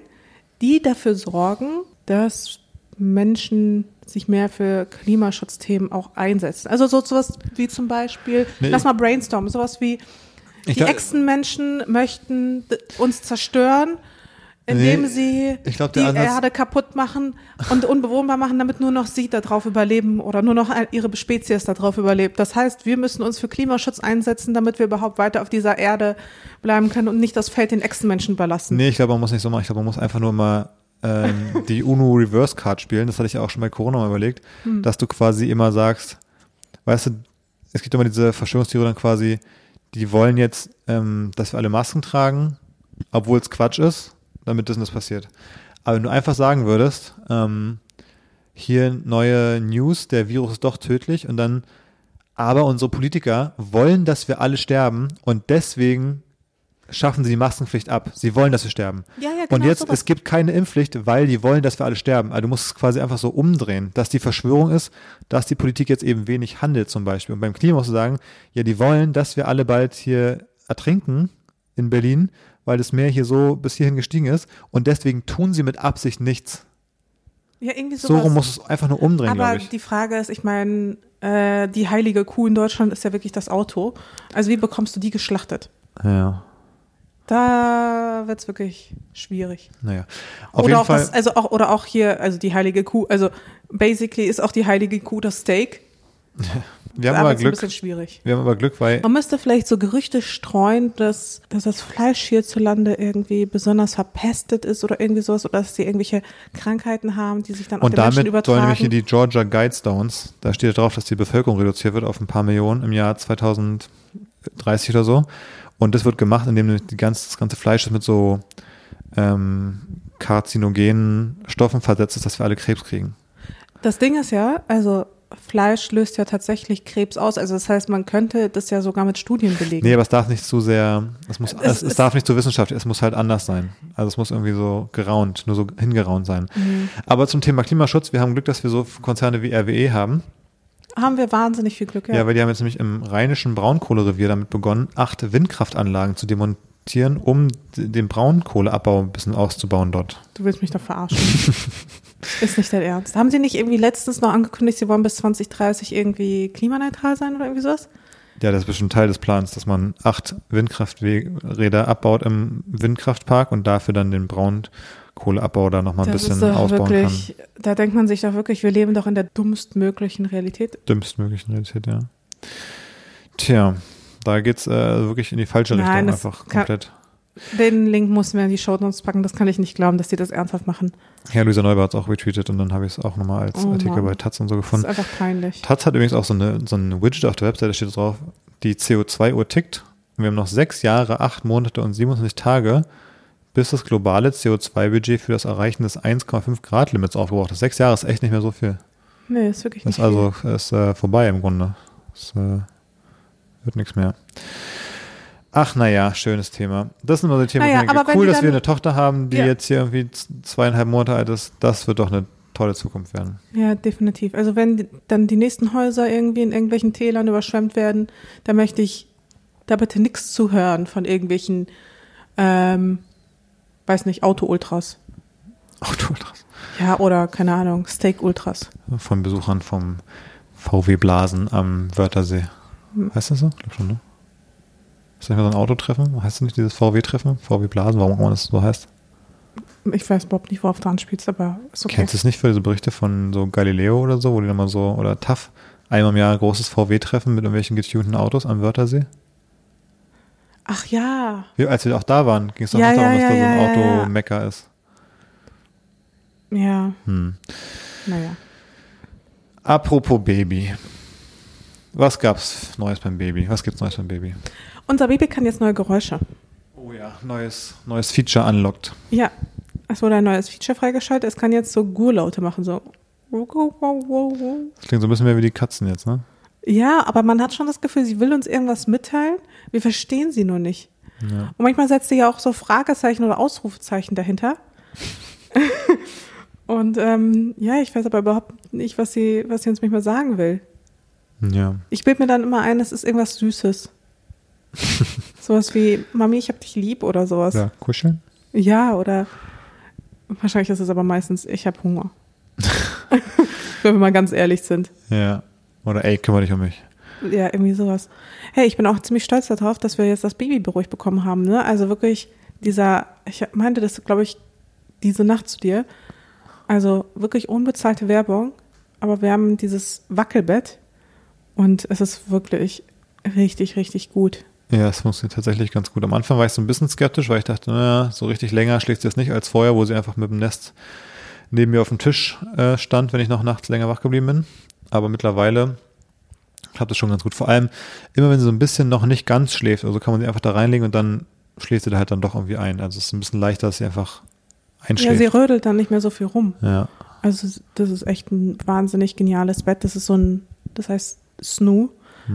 die dafür sorgen, dass Menschen sich mehr für Klimaschutzthemen auch einsetzen. Also so sowas wie zum Beispiel, Nee, lass mal brainstormen, sowas wie die Echsenmenschen möchten uns zerstören, indem Nee, sie ich glaub, die Ansatz- Erde kaputt machen und unbewohnbar machen, damit nur noch sie darauf überleben oder nur noch ihre Spezies darauf überlebt. Das heißt, wir müssen uns für Klimaschutz einsetzen, damit wir überhaupt weiter auf dieser Erde bleiben können und nicht das Feld den Echsenmenschen überlassen. Nee, ich glaube, man muss nicht so machen. Ich glaube, man muss einfach nur mal ähm, die UNO Reverse Card spielen. Das hatte ich ja auch schon bei Corona mal überlegt, Hm. dass du quasi immer sagst, weißt du, es gibt immer diese Verschwörungstheorie dann quasi, die wollen jetzt, ähm, dass wir alle Masken tragen, obwohl es Quatsch ist, damit das und das passiert. Aber wenn du einfach sagen würdest, ähm, hier neue News, der Virus ist doch tödlich und dann, aber unsere Politiker wollen, dass wir alle sterben und deswegen schaffen sie die Maskenpflicht ab. Sie wollen, dass wir sterben. Ja, ja, und genau jetzt, sowas. es gibt keine Impfpflicht, weil die wollen, dass wir alle sterben. Also du musst es quasi einfach so umdrehen, dass die Verschwörung ist, dass die Politik jetzt eben wenig handelt zum Beispiel. Und beim Klima musst du sagen, ja, die wollen, dass wir alle bald hier ertrinken in Berlin, weil das Meer hier so bis hierhin gestiegen ist und deswegen tun sie mit Absicht nichts. Ja, irgendwie So sowas. rum musst du es einfach nur umdrehen, Aber die Frage ist, ich meine, äh, die heilige Kuh in Deutschland ist ja wirklich das Auto. Also wie bekommst du die geschlachtet? Ja, Da wird's wirklich schwierig. naja. Auf oder jeden auch Fall. das, also auch, oder auch hier, also die heilige Kuh, also basically ist auch die heilige Kuh das Steak. wir haben Da aber wird's ein Glück. bisschen schwierig. Wir haben aber Glück, weil Man müsste vielleicht so Gerüchte streuen, dass, dass das Fleisch hierzulande irgendwie besonders verpestet ist oder irgendwie sowas, oder dass sie irgendwelche Krankheiten haben, die sich dann auf Und den Menschen damit sollen nämlich hier übertragen. die Georgia Guidestones, da steht drauf, dass die Bevölkerung reduziert wird auf ein paar Millionen im Jahr 2030 oder so. Und das wird gemacht, indem die ganze, das ganze Fleisch ist mit so ähm, karzinogenen Stoffen versetzt ist, dass wir alle Krebs kriegen. Das Ding ist ja, also Fleisch löst ja tatsächlich Krebs aus. Also das heißt, man könnte das ja sogar mit Studien belegen. Nee, aber es darf nicht zu sehr, es muss, Es es, es, darf nicht zu wissenschaftlich, es muss halt anders sein. Also es muss irgendwie so geraunt, nur so hingeraunt sein. Mhm. Aber zum Thema Klimaschutz, wir haben Glück, dass wir so Konzerne wie RWE haben. Haben wir wahnsinnig viel Glück. Ja. weil die haben jetzt nämlich im rheinischen Braunkohlerevier damit begonnen, acht Windkraftanlagen zu demontieren, um den Braunkohleabbau ein bisschen auszubauen dort. Du willst mich doch verarschen. ist nicht dein Ernst. Haben Sie nicht irgendwie letztens noch angekündigt, Sie wollen bis 2030 irgendwie klimaneutral sein oder irgendwie sowas? Ja, das ist bestimmt Teil des Plans, dass man acht Windkrafträder abbaut im Windkraftpark und dafür dann den Braunkohleabbau da nochmal ein das bisschen ausbauen wirklich, da denkt man sich doch wirklich, wir leben doch in der dummstmöglichen Realität. kann. Dümmstmöglichen Realität, ja. Tja, da geht's äh, wirklich in die falsche Nein, Richtung einfach kann- komplett. Den Link mussten wir in die Show Notes packen, das kann ich nicht glauben, dass die das ernsthaft machen. Ja, Luisa Neuber hat es auch retweetet und dann habe ich es auch nochmal als Oh Artikel Mann. bei Taz und so Das gefunden. ist einfach peinlich. Taz hat übrigens auch so, eine, so ein Widget auf der Webseite, da steht drauf, die CO2-Uhr tickt. Und wir haben noch sechs Jahre, acht Monate und 27 Tage, bis das globale CO2-Budget für das Erreichen des 1,5 Grad Limits aufgebraucht ist. Sechs Jahre ist echt nicht mehr so viel. Nee, ist wirklich Das nicht ist also ist, äh, vorbei im Grunde. Es äh, wird nichts mehr. Ach naja, schönes Thema. Das sind immer so die Themen, Naja, aber cool, dass wir dann- eine Tochter haben, die Ja. jetzt hier irgendwie zweieinhalb Monate alt ist. Das wird doch eine tolle Zukunft werden. Ja, definitiv. Also wenn dann die nächsten Häuser irgendwie in irgendwelchen Tälern überschwemmt werden, da möchte ich da bitte nichts zu hören von irgendwelchen, ähm, weiß nicht, Auto-Ultras. Autoultras. Ja, oder keine Ahnung, Steak-Ultras. Von Besuchern vom VW Blasen am Wörthersee. Hm. Heißt das so? Ich glaube schon, ne? Nicht mal so ein Autotreffen? Heißt das nicht dieses VW-Treffen? VW Blasen, warum auch immer das so heißt? Ich weiß überhaupt nicht, worauf du anspielst, aber ist okay. Kennst du es nicht für diese Berichte von so Galileo oder so, wo die dann mal so, oder TAF, einmal im Jahr ein großes VW-Treffen mit irgendwelchen getunten Autos am Wörthersee? Ach ja. Wir, als wir auch da waren, ging es doch Ja, darum, ja, dass da so ja, ein ja, ja, ja. Auto-Mecker ist. Ja, Hm. naja. Apropos Baby. Was gab's Neues beim Baby? Was gibt's Neues beim Baby? Unser Baby kann jetzt neue Geräusche. Oh ja, neues, neues Feature unlocked. Ja, es wurde ein neues Feature freigeschaltet. Es kann jetzt so Gurlaute machen, so. Das klingt so ein bisschen mehr wie die Katzen jetzt, ne? Ja, aber man hat schon das Gefühl, sie will uns irgendwas mitteilen. Wir verstehen sie nur nicht. Ja. Und manchmal setzt sie ja auch so Fragezeichen oder Ausrufezeichen dahinter. Und ähm, ja, ich weiß aber überhaupt nicht, was sie, was sie uns manchmal sagen will. Ja. Ich bilde mir dann immer ein, es ist irgendwas Süßes. sowas wie, Mami, ich hab dich lieb oder sowas. Ja, Ja, kuscheln? oder wahrscheinlich ist es aber meistens, ich hab Hunger. Wenn wir mal ganz ehrlich sind. Ja. Oder ey, kümmere dich um mich. Ja, irgendwie sowas. Hey, ich bin auch ziemlich stolz darauf, dass wir jetzt das Baby beruhigt bekommen haben. Ne? Also wirklich dieser, ich meinte das, glaube ich, diese Nacht zu dir. Also wirklich unbezahlte Werbung, aber wir haben dieses Wackelbett und es ist wirklich richtig, richtig gut. Ja, es funktioniert tatsächlich ganz gut. Am Anfang war ich so ein bisschen skeptisch, weil ich dachte, naja, so richtig länger schlägt sie jetzt nicht als vorher, wo sie einfach mit dem Nest neben mir auf dem Tisch äh, stand, wenn ich noch nachts länger wach geblieben bin. Aber mittlerweile klappt es schon ganz gut. Vor allem, immer wenn sie so ein bisschen noch nicht ganz schläft, also kann man sie einfach da reinlegen und dann schläft sie da halt dann doch irgendwie ein. Also es ist ein bisschen leichter, dass sie einfach Ja, einschläft. sie rödelt dann nicht mehr so viel rum. Ja, Also das ist echt ein wahnsinnig geniales Bett. Das ist so ein, das heißt Snoo.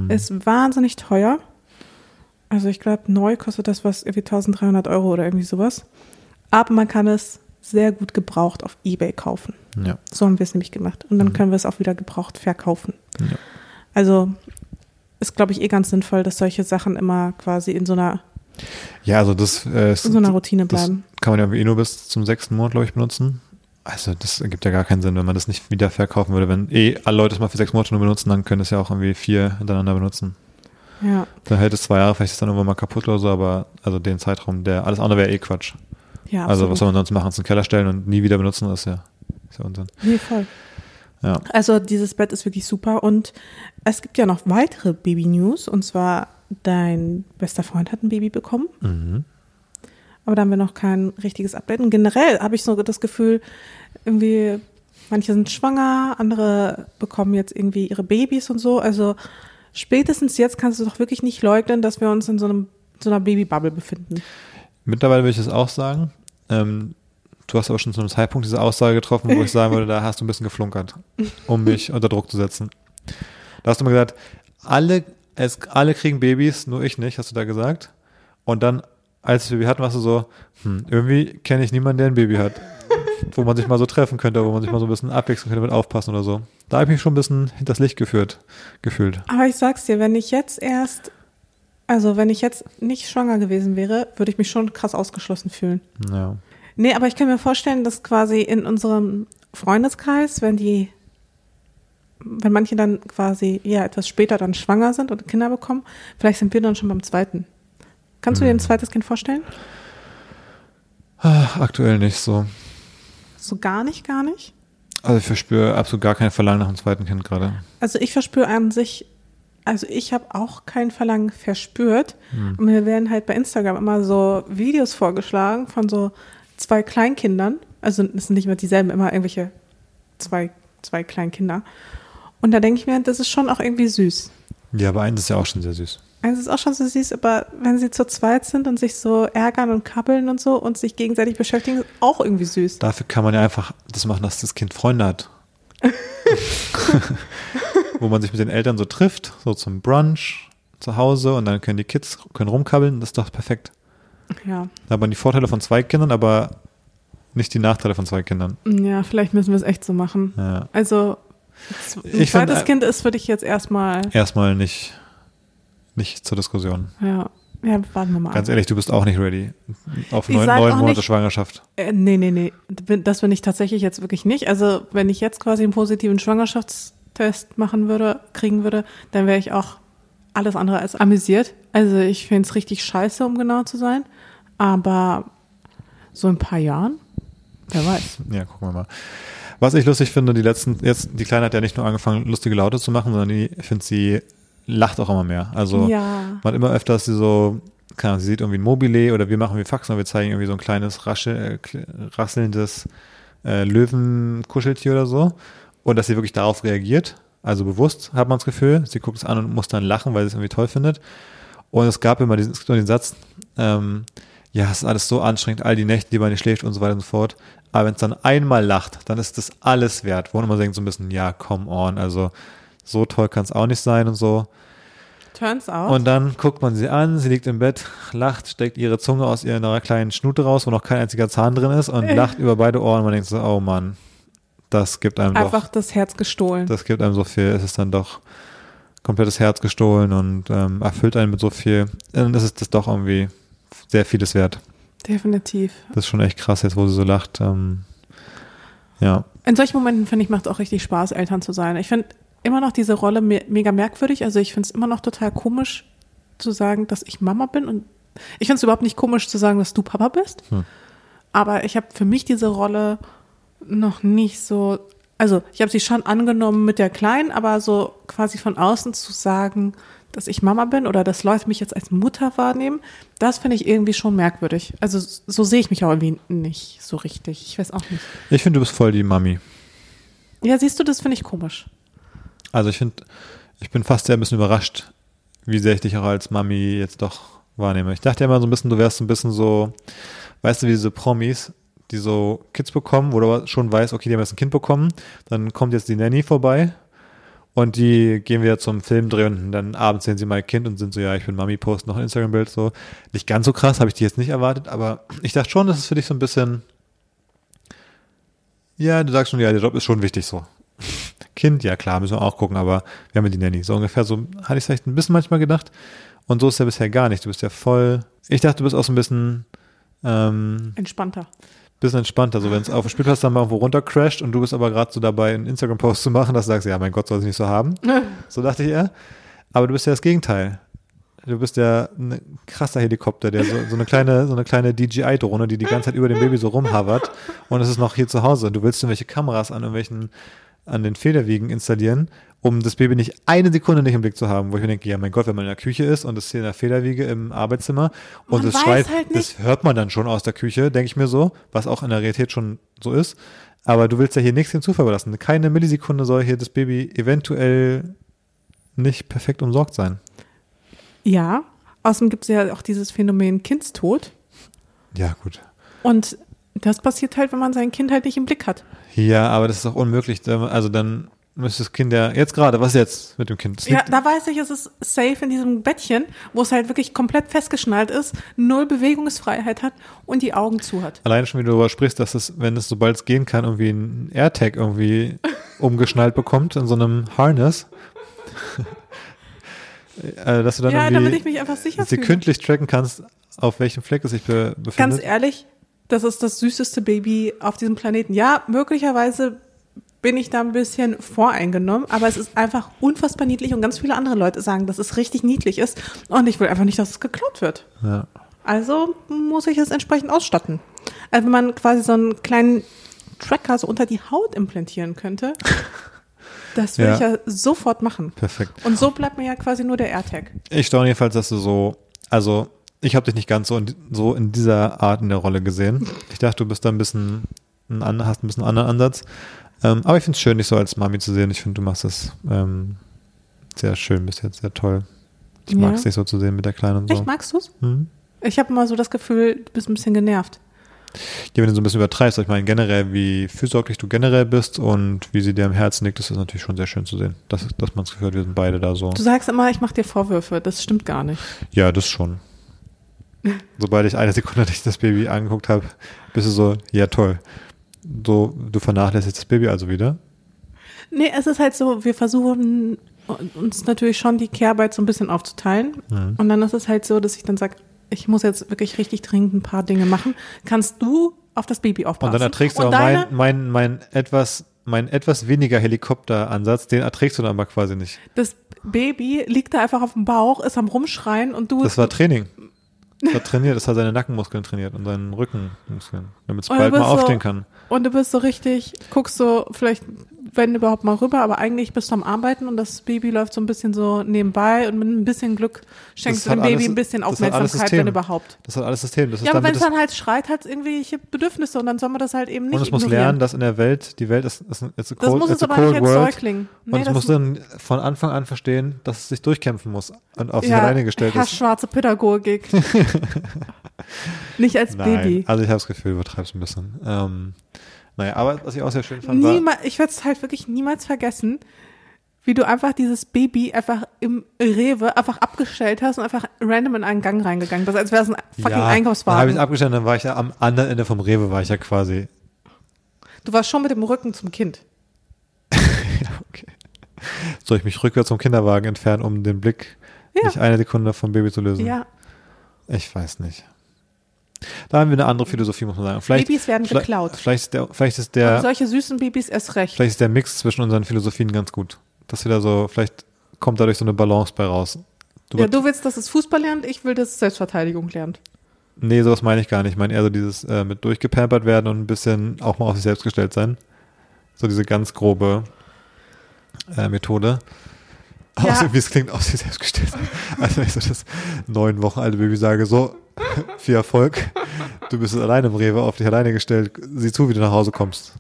Ist wahnsinnig teuer. Also ich glaube, neu kostet das was irgendwie 1300 Euro oder irgendwie sowas. Aber man kann es sehr gut gebraucht auf Ebay kaufen. ja. So haben wir es nämlich gemacht. Und dann können wir es auch wieder gebraucht verkaufen. Ja. Also ist, glaube ich, eh ganz sinnvoll, dass solche Sachen immer quasi in so einer, Ja, also das, äh, ist, in so einer Routine bleiben. kann man ja eh nur bis zum sechsten Monat, glaube ich, benutzen. Also das ergibt ja gar keinen Sinn, wenn man das nicht wieder verkaufen würde. Wenn eh alle Leute es mal für sechs Monate nur benutzen, dann können es ja auch irgendwie vier hintereinander benutzen. Ja, Dann hält es zwei Jahre, vielleicht ist es dann irgendwann mal kaputt oder so, aber also den Zeitraum, der alles andere wäre eh Quatsch. ja, Also absolut. was soll man sonst machen? Es in den Keller stellen und nie wieder benutzen, das ist ja, ist ja Unsinn. Nee, voll. Ja. Also dieses Bett ist wirklich super und es gibt ja noch weitere Baby-News und zwar dein bester Freund hat ein Baby bekommen, Mhm. aber da haben wir noch kein richtiges Update. Und generell habe ich so das Gefühl, irgendwie manche sind schwanger, andere bekommen jetzt irgendwie ihre Babys und so. Also spätestens jetzt kannst du doch wirklich nicht leugnen, dass wir uns in so einem so einer Babybubble befinden. Mittlerweile würde ich es auch sagen. Ähm, du hast aber schon zu einem Zeitpunkt diese Aussage getroffen, wo ich sagen würde, da hast du ein bisschen geflunkert, um mich unter Druck zu setzen. Da hast du mal gesagt, alle, es, alle kriegen Babys, nur ich nicht, hast du da gesagt. Und dann, als wir Baby hatten, warst du so, hm, irgendwie kenne ich niemanden, der ein Baby hat. Wo man sich mal so treffen könnte, wo man sich mal so ein bisschen abwechseln könnte mit aufpassen oder so. Da habe ich mich schon ein bisschen hinters Licht geführt, gefühlt. Aber ich sag's dir, wenn ich jetzt erst, also wenn ich jetzt nicht schwanger gewesen wäre, würde ich mich schon krass ausgeschlossen fühlen. Ja. Nee, aber ich kann mir vorstellen, dass quasi in unserem Freundeskreis, wenn die, wenn manche dann quasi ja etwas später dann schwanger sind und Kinder bekommen, vielleicht sind wir dann schon beim zweiten. Kannst du dir ein zweites Kind vorstellen? Ah, Aktuell nicht so. So gar nicht, gar nicht. Also ich verspüre absolut gar kein Verlangen nach einem zweiten Kind gerade. Also ich verspüre an sich, also ich habe auch kein Verlangen verspürt. Und mir werden halt bei Instagram immer so Videos vorgeschlagen von so zwei Kleinkindern. Also es sind nicht immer dieselben, immer irgendwelche zwei, zwei Kleinkinder. Und da denke ich mir, das ist schon auch irgendwie süß. Ja, aber eins ist ja auch schon sehr süß. Also es ist auch schon so süß, aber wenn sie zu zweit sind und sich so ärgern und kabbeln und so und sich gegenseitig beschäftigen, ist auch irgendwie süß. Dafür kann man ja einfach das machen, dass das Kind Freunde hat. Wo man sich mit den Eltern so trifft, so zum Brunch zu Hause und dann können die Kids können rumkabbeln, das ist doch perfekt. Ja. Da hat man die Vorteile von zwei Kindern, aber nicht die Nachteile von zwei Kindern. Ja, vielleicht müssen wir es echt so machen. Ja. Also ein Ich zweites find, äh, Kind ist für dich jetzt erstmal, Erstmal nicht, nicht zur Diskussion. ja, ja, warten wir mal. Ganz ab. ehrlich, du bist auch nicht ready auf Ich neun, neun Monate nicht- Schwangerschaft. Äh, nee, nee, nee. Das bin ich tatsächlich jetzt wirklich nicht. Also, wenn ich jetzt quasi einen positiven Schwangerschaftstest machen würde, kriegen würde, dann wäre ich auch alles andere als amüsiert. Also, ich finde es richtig scheiße, um genau zu sein. Aber so in ein paar Jahren, wer weiß. Ja, gucken wir mal. Was ich lustig finde, die letzten, jetzt, die Kleine hat ja nicht nur angefangen, lustige Laute zu machen, sondern die, ich finde, sie lacht auch immer mehr. Also, Ja. man hat immer öfters sie so, keine Ahnung, sie sieht irgendwie ein Mobile oder wir machen wie Faxen und wir zeigen irgendwie so ein kleines, raschel, äh, rasselndes äh, Löwenkuscheltier oder so. Und dass sie wirklich darauf reagiert. Also bewusst hat man das Gefühl. Sie guckt es an und muss dann lachen, weil sie es irgendwie toll findet. Und es gab immer diesen, es gibt immer den Satz, ähm, ja, es ist alles so anstrengend, all die Nächte, die man nicht schläft und so weiter und so fort. Aber wenn es dann einmal lacht, dann ist das alles wert. Wo man immer denkt so ein bisschen, ja, come on, also so toll kann es auch nicht sein und so. Turns out. Und dann guckt man sie an, sie liegt im Bett, lacht, steckt ihre Zunge aus ihrer kleinen Schnute raus, wo noch kein einziger Zahn drin ist und lacht über beide Ohren. Und man denkt so, oh Mann, das gibt einem einfach doch, das Herz gestohlen. das gibt einem so viel. Es ist dann doch komplettes Herz gestohlen und ähm, erfüllt einen mit so viel. Dann ist es das doch irgendwie sehr vieles wert. Definitiv. Das ist schon echt krass jetzt, wo sie so lacht. Ähm, ja, In solchen Momenten, finde ich, macht es auch richtig Spaß, Eltern zu sein. Ich finde immer noch diese Rolle me mega merkwürdig. Also ich finde es immer noch total komisch zu sagen, dass ich Mama bin. Und ich finde es überhaupt nicht komisch zu sagen, dass du Papa bist. Hm. aber ich habe für mich diese Rolle noch nicht so, also ich habe sie schon angenommen mit der Kleinen, aber so quasi von außen zu sagen, dass ich Mama bin oder dass Leute mich jetzt als Mutter wahrnehmen, das finde ich irgendwie schon merkwürdig. Also so sehe ich mich auch irgendwie nicht so richtig. Ich weiß auch nicht. Ich finde, du bist voll die Mami. Ja, siehst du, das finde ich komisch. Also ich finde, ich bin fast sehr ein bisschen überrascht, wie sehr ich dich auch als Mami jetzt doch wahrnehme. Ich dachte ja immer so ein bisschen, du wärst ein bisschen so, weißt du, wie diese Promis, die so Kids bekommen, wo du aber schon weißt, okay, die haben jetzt ein Kind bekommen, dann kommt jetzt die Nanny vorbei und die gehen wieder zum Filmdreh und dann abends sehen sie ihr Kind und sind so, ja, ich bin Mami, posten noch ein Instagram-Bild, so. Nicht ganz so krass, habe ich die jetzt nicht erwartet, aber ich dachte schon, das ist für dich so ein bisschen, ja, du sagst schon, ja, der Job ist schon wichtig so. Kind, ja klar, müssen wir auch gucken, aber wir haben ja die Nanny. So ungefähr so hatte ich es vielleicht ein bisschen manchmal gedacht. Und so ist ja bisher gar nicht. Du bist ja voll. Ich dachte, du bist auch so ein bisschen, ähm, Entspannter. bisschen entspannter. So, wenn es auf dem Spielplatz dann mal irgendwo runtercrasht und du bist aber gerade so dabei, einen Instagram-Post zu machen, dass du sagst, ja, mein Gott, soll ich nicht so haben. So dachte ich eher. Aber du bist ja das Gegenteil. Du bist ja ein krasser Helikopter, der so, so eine kleine, so eine kleine DJI-Drohne, die die ganze Zeit über dem Baby so rumhavert. Und es ist noch hier zu Hause. Du willst irgendwelche Kameras an irgendwelchen, an den Federwiegen installieren, um das Baby nicht eine Sekunde nicht im Blick zu haben, wo ich mir denke, ja, mein Gott, wenn man in der Küche ist und es hier in der Federwiege im Arbeitszimmer und es schreit, halt das hört man dann schon aus der Küche, denke ich mir so, was auch in der Realität schon so ist. Aber du willst ja hier nichts dem Zufall überlassen. Keine Millisekunde soll hier das Baby eventuell nicht perfekt umsorgt sein. Ja. Außerdem gibt es ja auch dieses Phänomen Kindstod. Ja, gut. Und das passiert halt, wenn man sein Kind halt nicht im Blick hat. Ja, aber das ist auch unmöglich. Also dann müsste das Kind ja, jetzt gerade, was jetzt mit dem Kind? Das Ja, da weiß ich, es ist safe in diesem Bettchen, wo es halt wirklich komplett festgeschnallt ist, null Bewegungsfreiheit hat und die Augen zu hat. Allein schon, wie du darüber sprichst, dass es, wenn es sobald es gehen kann, irgendwie ein AirTag irgendwie umgeschnallt bekommt in so einem Harness. äh, dass du dann Ja, irgendwie damit ich mich einfach sicher fühle. sekündlich tracken kannst, auf welchem Fleck es sich be Ganz befindet. ehrlich, das ist das süßeste Baby auf diesem Planeten. Ja, möglicherweise bin ich da ein bisschen voreingenommen, aber es ist einfach unfassbar niedlich und ganz viele andere Leute sagen, dass es richtig niedlich ist und ich will einfach nicht, dass es geklaut wird. Ja. Also muss ich es entsprechend ausstatten. Also wenn man quasi so einen kleinen Tracker so unter die Haut implantieren könnte, das würde Ja. ich ja sofort machen. Perfekt. Und so bleibt mir ja quasi nur der AirTag. Ich staune jedenfalls, dass du so, also ich habe dich nicht ganz so in, so in dieser Art in der Rolle gesehen. Ich dachte, du bist da ein bisschen, ein, hast ein bisschen anderen Ansatz. Ähm, aber ich finde es schön, dich so als Mami zu sehen. Ich finde, du machst es ähm, sehr schön bis jetzt, sehr toll. Ich Ja. mag es dich so zu sehen mit der Kleinen und so. Echt, magst du's? Mhm. Ich habe immer so das Gefühl, du bist ein bisschen genervt. Ja, wenn du so ein bisschen übertreibst, ich meine generell, wie fürsorglich du generell bist und wie sie dir am Herzen liegt, das ist natürlich schon sehr schön zu sehen. Dass, dass man das Gefühl hat, wir sind beide da so. Du sagst immer, ich mache dir Vorwürfe. Das stimmt gar nicht. Ja, das schon. Sobald ich eine Sekunde dich das Baby angeguckt habe, bist du so, ja toll. So, du vernachlässigst das Baby also wieder. Nee, es ist halt so, wir versuchen uns natürlich schon die Kehrarbeit so ein bisschen aufzuteilen. Mhm. Und dann ist es halt so, dass ich dann sage, ich muss jetzt wirklich richtig dringend ein paar Dinge machen. Kannst du auf das Baby aufpassen? Und dann erträgst du Und deine, mein, mein, mein etwas, mein etwas weniger Helikopteransatz, den erträgst du dann aber quasi nicht. Das Baby liegt da einfach auf dem Bauch, ist am Rumschreien und du Das war Training. War trainiert, das hat seine Nackenmuskeln trainiert und seinen Rückenmuskeln, damit es bald mal so- aufstehen kann. und du bist so richtig, guckst so vielleicht, wenn überhaupt mal rüber, aber eigentlich bist du am Arbeiten und das Baby läuft so ein bisschen so nebenbei und mit ein bisschen Glück schenkst Das du dem Baby alles- ein bisschen Aufmerksamkeit, wenn überhaupt. Das hat alles System. Das Ja, aber wenn es dann halt schreit, hat es irgendwelche Bedürfnisse und dann soll man das halt eben nicht und es muss lernen, dass in der Welt, die Welt ist, ist, ist a Das cold, muss es aber nicht cold als. Säugling. Nee, und es muss dann von Anfang an verstehen, dass es sich durchkämpfen muss und auf sich ja, alleine gestellt Herr ist. schwarze Pädagogik. nicht als Nein, Baby. also ich habe das Gefühl, du übertreibst ein bisschen. Ähm, naja, aber was ich auch sehr schön fand, war, Niemals, ich werde es halt wirklich niemals vergessen, wie du einfach dieses Baby einfach im Rewe einfach abgestellt hast und einfach random in einen Gang reingegangen bist, als wäre es ein fucking ja, Dann habe ich Einkaufswagen. es abgestellt, dann war ich ja am anderen Ende vom Rewe, war ich ja quasi. Du warst schon mit dem Rücken zum Kind. Ja, okay. Soll ich mich rückwärts vom Kinderwagen entfernen, um den Blick Ja. nicht eine Sekunde vom Baby zu lösen? Ja, Ich weiß nicht. Da haben wir eine andere Philosophie, muss man sagen. Vielleicht, Babys werden vielleicht, geklaut. Vielleicht ist der, vielleicht ist und der, solche süßen Babys erst recht. vielleicht ist der Mix zwischen unseren Philosophien ganz gut. Dass wir da so, vielleicht kommt dadurch so eine Balance bei raus. Du, ja, du willst, dass es Fußball lernt, ich will, dass es Selbstverteidigung lernt. Nee, sowas meine ich gar nicht. Ich meine eher so dieses äh, mit durchgepampert werden und ein bisschen auch mal auf sich selbst gestellt sein. So diese ganz grobe äh, Methode. Ja. Außer wie es klingt, auf sich selbst gestellt. Also wenn ich so das neun Wochen alte Baby sage, so, viel Erfolg. Du bist alleine im Rewe, auf dich alleine gestellt. Sieh zu, wie du nach Hause kommst.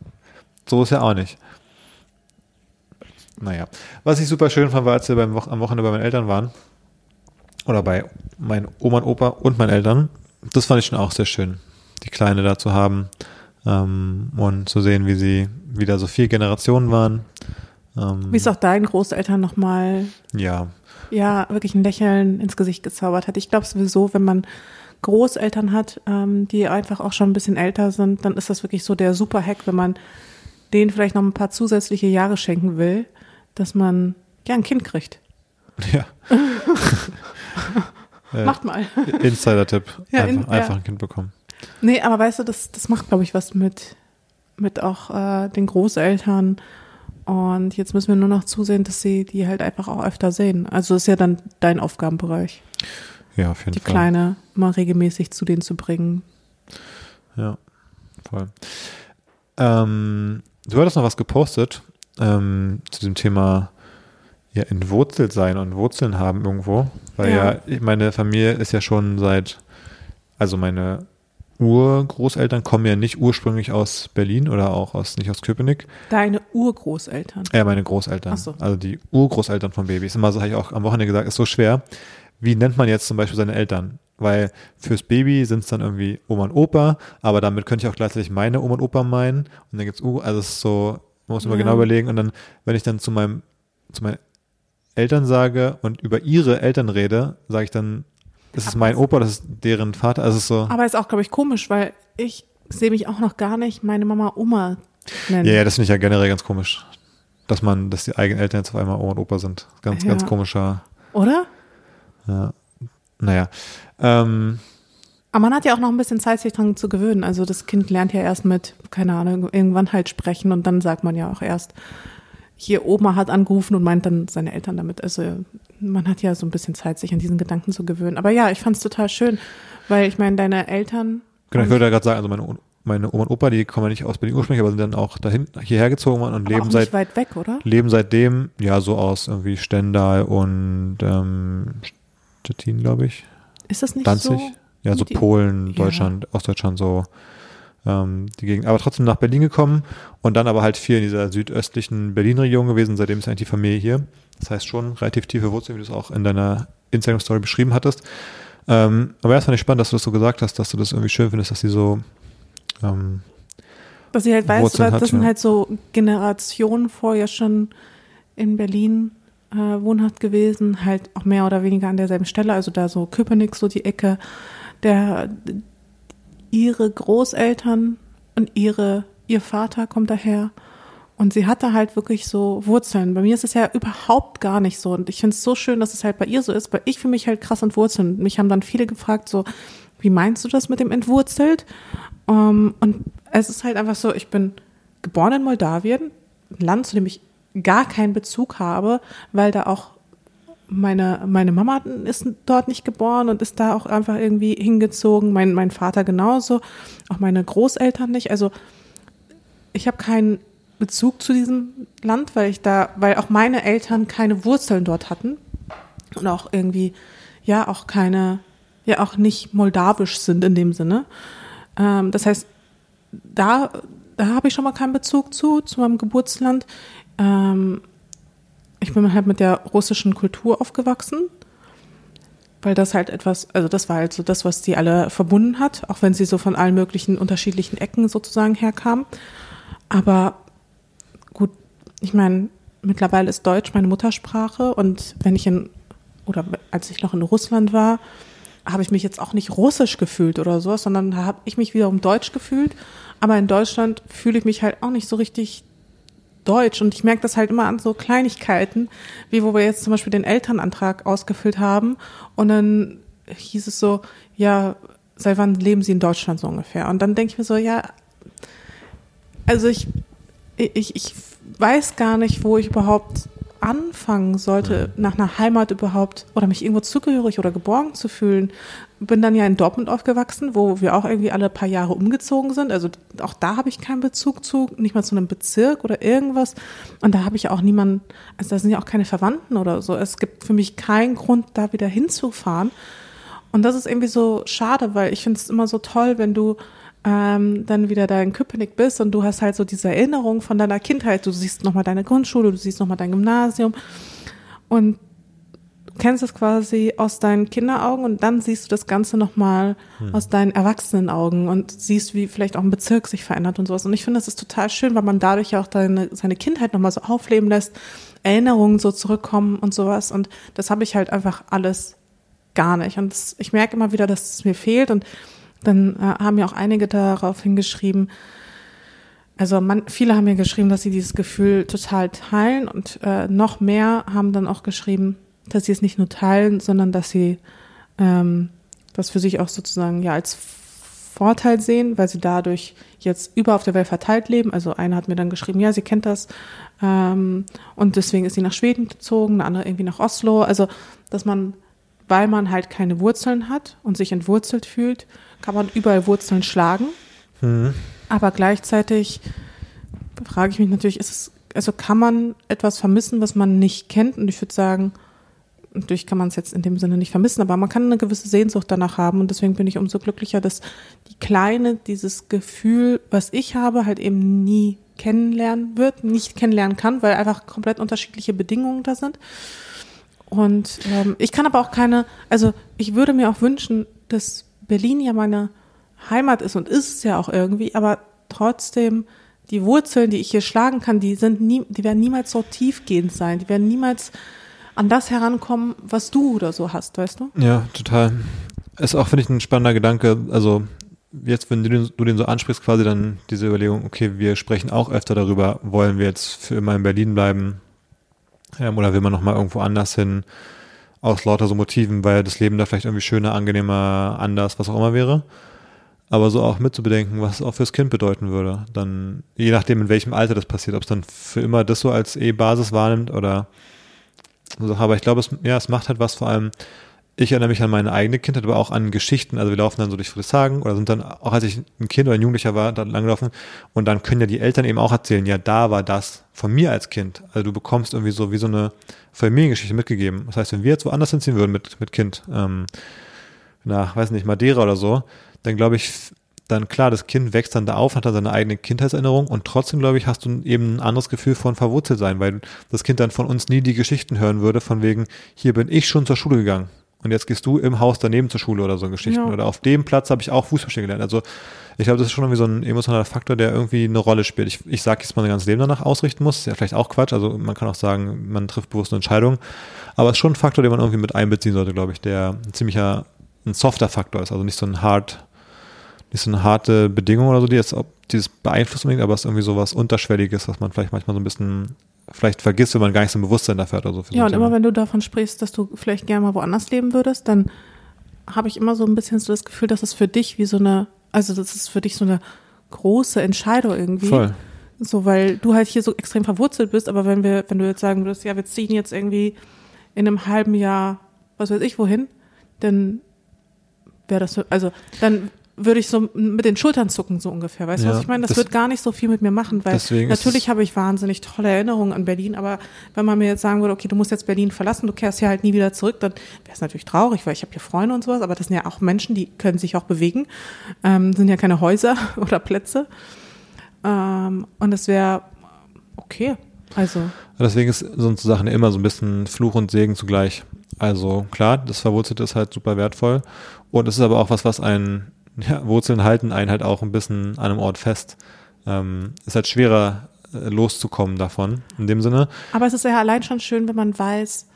So ist ja auch nicht. Naja. Was ich super schön fand, war, als wir beim Wo am Wochenende bei meinen Eltern waren. Oder bei meinen Oma und Opa und meinen Eltern. Das fand ich schon auch sehr schön, die Kleine da zu haben. Ähm, und zu sehen, wie sie wieder so vier Generationen waren. Ähm, Wie es auch deinen Großeltern nochmal, ja, ja, wirklich ein Lächeln ins Gesicht gezaubert hat. Ich glaube sowieso, wenn man Großeltern hat, ähm, die einfach auch schon ein bisschen älter sind, dann ist das wirklich so der super Hack, wenn man denen vielleicht noch ein paar zusätzliche Jahre schenken will, dass man ja ein Kind kriegt. ja. Äh, Macht mal. Insider-Tipp. Ja, einfach, in- einfach ja. ein Kind bekommen. Nee, aber weißt du, das, das macht, glaube ich, was mit, mit auch äh, den Großeltern. Und jetzt müssen wir nur noch zusehen, dass sie die halt einfach auch öfter sehen. Also ist ja dann dein Aufgabenbereich, Ja, auf jeden die Fall. Kleine mal regelmäßig zu denen zu bringen. Ja, voll. Ähm, du hattest noch was gepostet ähm, zu dem Thema ja, entwurzelt sein und Wurzeln haben irgendwo. Weil Ja. ja, ich- meine Familie ist ja schon seit, also meine Urgroßeltern kommen ja nicht ursprünglich aus Berlin oder auch aus, nicht aus Köpenick. Deine Urgroßeltern. Ja, meine Großeltern. Ach so. Also die Urgroßeltern von Babys. Immer so habe ich auch am Wochenende gesagt, ist so schwer. Wie nennt man jetzt zum Beispiel seine Eltern? Weil fürs Baby sind es dann irgendwie Oma und Opa, aber damit könnte ich auch gleichzeitig meine Oma und Opa meinen. Und dann gibt's Ur, also es ist so, man muss immer Ja. genau überlegen. Und dann, wenn ich dann zu meinem, zu meinen Eltern sage und über ihre Eltern rede, sage ich dann, das ist mein Opa, das ist deren Vater. Also es ist so. Aber ist auch, glaube ich, komisch, weil ich sehe mich auch noch gar nicht meine Mama Oma nennen. Ja, ja, das finde ich ja generell ganz komisch. Dass man, dass die eigenen Eltern jetzt auf einmal Oma und Opa sind. Ganz, Ja. ganz komischer. Oder? Ja. Naja. Ähm, Aber man hat ja auch noch ein bisschen Zeit, sich dran zu gewöhnen. Also das Kind lernt ja erst mit, keine Ahnung, irgendwann halt sprechen und dann sagt man ja auch erst, hier Oma hat angerufen und meint dann seine Eltern damit. Also man hat ja so ein bisschen Zeit, sich an diesen Gedanken zu gewöhnen. Aber ja, ich fand es total schön, weil ich meine, deine Eltern. genau, ich würde ja gerade sagen, also meine, meine Oma und Opa, die kommen ja nicht aus Berlin ursprünglich, aber sind dann auch dahin, hierher gezogen worden und aber leben seit, weit weg, oder? leben seitdem, ja, so aus irgendwie Stendal und ähm, Stettin, glaube ich. Ist das nicht Danzig. so? ja, so Polen, Ja. Deutschland, Ostdeutschland, so ähm, die Gegend. Aber trotzdem nach Berlin gekommen und dann aber halt viel in dieser südöstlichen Berlin-Region gewesen. Seitdem ist eigentlich die Familie hier. Das heißt schon relativ tiefe Wurzeln, wie du es auch in deiner Instagram-Story beschrieben hattest. Ähm, aber ja, das fand ich spannend, dass du das so gesagt hast, dass du das irgendwie schön findest, dass sie so ähm, Dass ich halt weiß, Wurzeln das hat, sind ja. halt so Generationen vorher schon in Berlin äh, wohnhaft gewesen, halt auch mehr oder weniger an derselben Stelle, also da so Köpenick, so die Ecke, der ihre Großeltern und ihre ihr Vater kommt daher und sie hatte halt wirklich so Wurzeln. Bei mir ist es ja überhaupt gar nicht so und ich finde es so schön, dass es halt bei ihr so ist, weil ich für mich halt krass entwurzelt. Mich haben dann viele gefragt so, wie meinst du das mit dem entwurzelt? Ähm, und es ist halt einfach so, ich bin geboren in Moldawien, ein Land, zu dem ich gar keinen Bezug habe, weil da auch meine, meine Mama ist dort nicht geboren und ist da auch einfach irgendwie hingezogen. Mein, mein Vater genauso, auch meine Großeltern nicht. Also ich habe keinen Bezug zu diesem Land, weil ich da, weil auch meine Eltern keine Wurzeln dort hatten und auch irgendwie, ja, auch keine, ja, auch nicht moldawisch sind in dem Sinne. Ähm, das heißt, da, da habe ich schon mal keinen Bezug zu, zu meinem Geburtsland. Ähm, ich bin halt mit der russischen Kultur aufgewachsen, weil das halt etwas, also das war halt so das, was die alle verbunden hat, auch wenn sie so von allen möglichen unterschiedlichen Ecken sozusagen herkam. Aber gut, ich meine, mittlerweile ist Deutsch meine Muttersprache und wenn ich in, oder als ich noch in Russland war, habe ich mich jetzt auch nicht russisch gefühlt oder so, sondern habe ich mich wiederum deutsch gefühlt. Aber in Deutschland fühle ich mich halt auch nicht so richtig deutsch. Und ich merke das halt immer an so Kleinigkeiten, wie wo wir jetzt zum Beispiel den Elternantrag ausgefüllt haben. Und dann hieß es so, ja, seit wann leben Sie in Deutschland so ungefähr? Und dann denke ich mir so, ja, also ich, ich, ich weiß gar nicht, wo ich überhaupt anfangen sollte, nach einer Heimat überhaupt oder mich irgendwo zugehörig oder geborgen zu fühlen, bin dann ja in Dortmund aufgewachsen, wo wir auch irgendwie alle paar Jahre umgezogen sind. Also auch da habe ich keinen Bezug zu, nicht mal zu einem Bezirk oder irgendwas. Und da habe ich auch niemanden, also da sind ja auch keine Verwandten oder so. Es gibt für mich keinen Grund, da wieder hinzufahren. Und das ist irgendwie so schade, weil ich finde es immer so toll, wenn du ähm, dann wieder da in Köpenick bist und du hast halt so diese Erinnerung von deiner Kindheit. Du siehst nochmal deine Grundschule, du siehst nochmal dein Gymnasium und du kennst es quasi aus deinen Kinderaugen und dann siehst du das Ganze nochmal hm. aus deinen Erwachsenenaugen und siehst, wie vielleicht auch ein Bezirk sich verändert und sowas. Und ich finde, das ist total schön, weil man dadurch ja auch deine, seine Kindheit nochmal so aufleben lässt, Erinnerungen so zurückkommen und sowas. Und das habe ich halt einfach alles gar nicht. Und das, ich merke immer wieder, dass es mir fehlt und dann äh, haben ja auch einige darauf hingeschrieben, also man, viele haben mir geschrieben, dass sie dieses Gefühl total teilen und äh, noch mehr haben dann auch geschrieben, dass sie es nicht nur teilen, sondern dass sie ähm, das für sich auch sozusagen ja als Vorteil sehen, weil sie dadurch jetzt über auf der Welt verteilt leben. Also eine hat mir dann geschrieben, ja, sie kennt das ähm, und deswegen ist sie nach Schweden gezogen, eine andere irgendwie nach Oslo. Also dass man, weil man halt keine Wurzeln hat und sich entwurzelt fühlt, kann man überall Wurzeln schlagen. Mhm. Aber gleichzeitig frage ich mich natürlich, ist es, also kann man etwas vermissen, was man nicht kennt? Und ich würde sagen, natürlich kann man es jetzt in dem Sinne nicht vermissen, aber man kann eine gewisse Sehnsucht danach haben. Und deswegen bin ich umso glücklicher, dass die Kleine dieses Gefühl, was ich habe, halt eben nie kennenlernen wird, nicht kennenlernen kann, weil einfach komplett unterschiedliche Bedingungen da sind. Und ähm, ich kann aber auch keine, also ich würde mir auch wünschen, dass Berlin ja meine Heimat ist und ist es ja auch irgendwie, aber trotzdem die Wurzeln, die ich hier schlagen kann, die sind nie, die werden niemals so tiefgehend sein, die werden niemals an das herankommen, was du oder so hast, weißt du? Ja, total. Ist auch, finde ich, ein spannender Gedanke. Also, jetzt, wenn du den, du den so ansprichst, quasi dann diese Überlegung, okay, wir sprechen auch öfter darüber, wollen wir jetzt für immer in Berlin bleiben? Ähm, oder will man nochmal irgendwo anders hin? aus lauter so Motiven, weil das Leben da vielleicht irgendwie schöner, angenehmer, anders, was auch immer wäre. Aber so auch mitzubedenken, was es auch fürs Kind bedeuten würde. Dann, je nachdem, in welchem Alter das passiert, ob es dann für immer das so als E-Basis wahrnimmt oder Aber ich glaube, es, ja, es macht halt was vor allem, ich erinnere mich an meine eigene Kindheit, aber auch an Geschichten. Also wir laufen dann so durch Friedrichshagen oder sind dann, auch als ich ein Kind oder ein Jugendlicher war, da langgelaufen. Und dann können ja die Eltern eben auch erzählen, ja, da war das von mir als Kind. Also du bekommst irgendwie so wie so eine Familiengeschichte mitgegeben. Das heißt, wenn wir jetzt woanders hinziehen würden mit, mit Kind, ähm, nach, weiß nicht, Madeira oder so, dann glaube ich, dann klar, das Kind wächst dann da auf, hat dann seine eigene Kindheitserinnerung und trotzdem, glaube ich, hast du eben ein anderes Gefühl von verwurzelt sein, weil das Kind dann von uns nie die Geschichten hören würde, von wegen, hier bin ich schon zur Schule gegangen und jetzt gehst du im Haus daneben zur Schule oder so Geschichten. Ja. Oder auf dem Platz habe ich auch Fußball gelernt. Also ich glaube, das ist schon irgendwie so ein emotionaler Faktor, der irgendwie eine Rolle spielt. Ich, ich sage jetzt, man sein ganzes Leben danach ausrichten muss. Ist ja vielleicht auch Quatsch. Also man kann auch sagen, man trifft bewusst eine Entscheidung. Aber es ist schon ein Faktor, den man irgendwie mit einbeziehen sollte, glaube ich, der ein ziemlicher, ein softer Faktor ist. Also nicht so ein hart, nicht so eine harte Bedingung oder so, die jetzt, ob dieses beeinflusst unbedingt, aber es ist irgendwie so was Unterschwelliges, was man vielleicht manchmal so ein bisschen vielleicht vergisst, wenn man gar nicht so ein Bewusstsein dafür hat oder so. Ja, und Thema. immer wenn du davon sprichst, dass du vielleicht gerne mal woanders leben würdest, dann habe ich immer so ein bisschen so das Gefühl, dass es für dich wie so eine, also das ist für dich so eine große Entscheidung irgendwie. Voll. So, weil du halt hier so extrem verwurzelt bist, aber wenn wir, wenn du jetzt sagen würdest, ja, wir ziehen jetzt irgendwie in einem halben Jahr, was weiß ich wohin, dann wäre das, so, also dann würde ich so mit den Schultern zucken, so ungefähr. Weißt du, ja, was ich meine? Das, das, wird gar nicht so viel mit mir machen, weil natürlich habe ich wahnsinnig tolle Erinnerungen an Berlin, aber wenn man mir jetzt sagen würde, okay, du musst jetzt Berlin verlassen, du kehrst hier halt nie wieder zurück, dann wäre es natürlich traurig, weil ich habe hier Freunde und sowas, aber das sind ja auch Menschen, die können sich auch bewegen, ähm, sind ja keine Häuser oder Plätze. Ähm, und es wäre okay. Also. Deswegen ist so Sachen immer so ein bisschen Fluch und Segen zugleich. Also klar, das Verwurzelte ist halt super wertvoll. Und es ist aber auch was, was einen ja, Wurzeln halten einen halt auch ein bisschen an einem Ort fest. Ähm, ist halt schwerer äh, loszukommen davon, in dem Sinne. Aber es ist ja allein schon schön, wenn man weiß,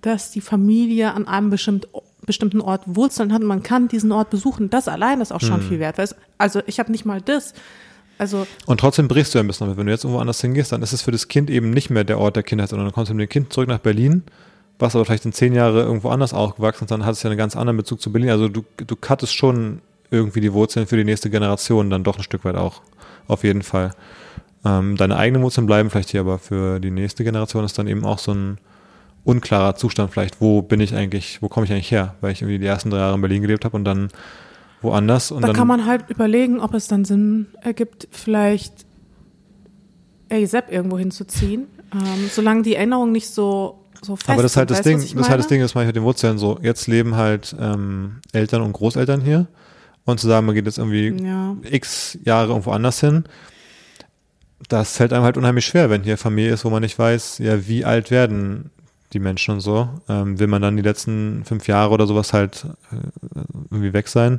dass die Familie an einem bestimmt, bestimmten Ort Wurzeln hat und man kann diesen Ort besuchen. Das allein ist auch schon hm. viel wert. Also ich habe nicht mal das. Also und trotzdem brichst du ein bisschen damit. Wenn du jetzt irgendwo anders hingehst, dann ist es für das Kind eben nicht mehr der Ort der Kindheit, sondern dann kommst du mit dem Kind zurück nach Berlin warst aber vielleicht in zehn Jahren irgendwo anders aufgewachsen und dann hattest du ja einen ganz anderen Bezug zu Berlin. Also du, du cuttest schon irgendwie die Wurzeln für die nächste Generation dann doch ein Stück weit auch. Auf jeden Fall. Ähm, deine eigenen Wurzeln bleiben vielleicht hier, aber für die nächste Generation ist dann eben auch so ein unklarer Zustand vielleicht. Wo bin ich eigentlich, wo komme ich eigentlich her? Weil ich irgendwie die ersten drei Jahre in Berlin gelebt habe und dann woanders. Und Da dann, kann man halt überlegen, ob es dann Sinn ergibt, vielleicht ASAP irgendwo hinzuziehen, ähm, solange die Erinnerung nicht so, so fest aber das ist halt das Ding, das ist halt das? Ding, das mache ich mit den Wurzeln so. Jetzt leben halt ähm, Eltern und Großeltern hier und zu sagen, man geht jetzt irgendwie Ja. x Jahre irgendwo anders hin, das fällt einem halt unheimlich schwer, wenn hier Familie ist, wo man nicht weiß, ja, wie alt werden die Menschen und so. Ähm, will man dann die letzten fünf Jahre oder sowas halt äh, irgendwie weg sein?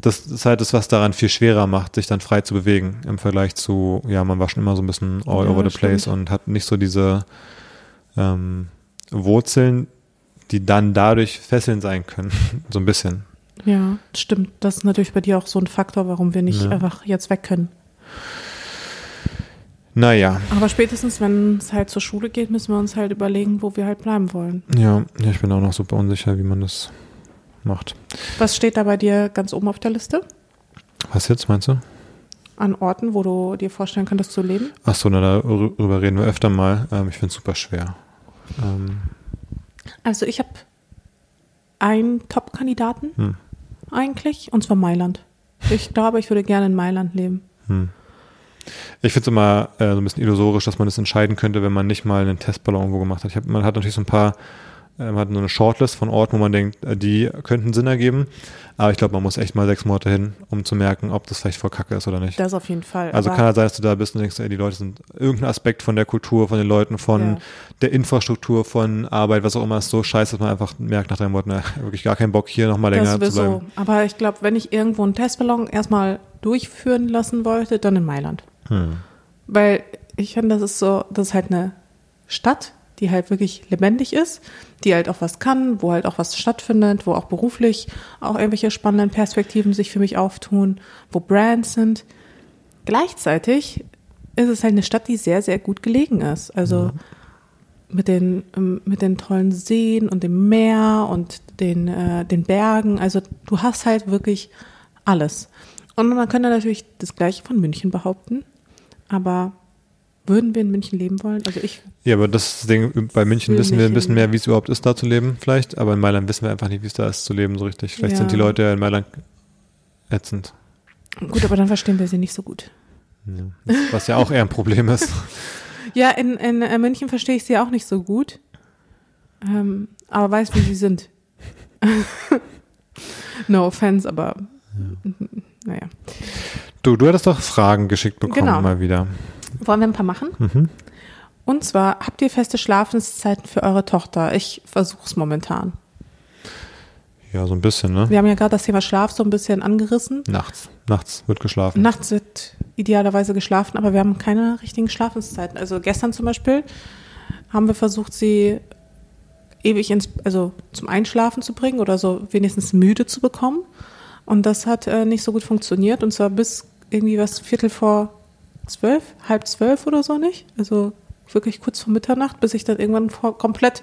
Das ist halt das, was daran viel schwerer macht, sich dann frei zu bewegen im Vergleich zu, ja, man war schon immer so ein bisschen all Ja, over the das place stimmt. und hat nicht so diese ähm, Wurzeln, die dann dadurch fesselnd sein können. so ein bisschen. Ja, stimmt. Das ist natürlich bei dir auch so ein Faktor, warum wir nicht Ja. einfach jetzt weg können. Naja, Aber spätestens, wenn es halt zur Schule geht, müssen wir uns halt überlegen, wo wir halt bleiben wollen. ja, ja, ich bin auch noch super unsicher, wie man das macht. Was steht da bei dir ganz oben auf der Liste? Was jetzt, meinst du? An Orten, wo du dir vorstellen könntest zu leben? Ach so, na, darüber reden wir öfter mal. Ähm, ich finde es super schwer. Ähm, Also ich habe einen Top-Kandidaten Hm. eigentlich, und zwar Mailand. Ich glaube, ich würde gerne in Mailand leben. ich finde es immer äh, so ein bisschen illusorisch, dass man das entscheiden könnte, wenn man nicht mal einen Testballon irgendwo gemacht hat. Hab, man hat natürlich so ein paar, äh, man hat so eine Shortlist von Orten, wo man denkt, äh, die könnten Sinn ergeben. Aber ich glaube, man muss echt mal sechs Monate hin, um zu merken, ob das vielleicht voll kacke ist oder nicht. Das auf jeden Fall. Also kann halt sein, dass du da bist und denkst, ey, die Leute sind irgendein Aspekt von der Kultur, von den Leuten, von Ja. der Infrastruktur, von Arbeit, was auch immer, ist so scheiße, dass man einfach merkt nach drei Monaten, na, wirklich gar keinen Bock hier nochmal länger das zu bleiben. Aber ich glaube, wenn ich irgendwo einen Testballon erstmal durchführen lassen wollte, dann in Mailand. Hm. Weil ich finde, das ist so, das ist halt eine Stadt, die halt wirklich lebendig ist, die halt auch was kann, wo halt auch was stattfindet, wo auch beruflich auch irgendwelche spannenden Perspektiven sich für mich auftun, wo Brands sind. Gleichzeitig ist es halt eine Stadt, die sehr, sehr gut gelegen ist. Also mit den, ähm, mit den tollen Seen und dem Meer und den, äh, den Bergen. Also du hast halt wirklich alles. Und man könnte natürlich das Gleiche von München behaupten. Aber würden wir in München leben wollen? Also ich, Ja, aber das Ding, bei München wissen wir ein bisschen mehr, wie es überhaupt ist, da zu leben, vielleicht. Aber in Mailand wissen wir einfach nicht, wie es da ist, zu leben, so richtig. Vielleicht Ja. sind die Leute ja in Mailand ätzend. gut, aber dann verstehen wir sie nicht so gut. Ja. Was ja auch eher ein Problem ist. Ja, in, in äh, München verstehe ich sie auch nicht so gut. Ähm, aber weiß, wie sie sind. no offense, aber naja. Du, du hattest doch Fragen geschickt bekommen, Genau. mal wieder. Wollen wir ein paar machen? Mhm. Und zwar, habt ihr feste Schlafenszeiten für eure Tochter? Ich versuche es momentan. Ja, so ein bisschen, ne? Wir haben ja gerade das Thema Schlaf so ein bisschen angerissen. Nachts. Nachts wird geschlafen. Nachts wird idealerweise geschlafen, aber wir haben keine richtigen Schlafenszeiten. Also gestern zum Beispiel haben wir versucht, sie ewig ins, also zum Einschlafen zu bringen oder so wenigstens müde zu bekommen. Und das hat äh, nicht so gut funktioniert. Und zwar bis irgendwie was Viertel vor zwölf, halb zwölf oder so nicht. Also wirklich kurz vor Mitternacht, bis ich dann irgendwann vor, komplett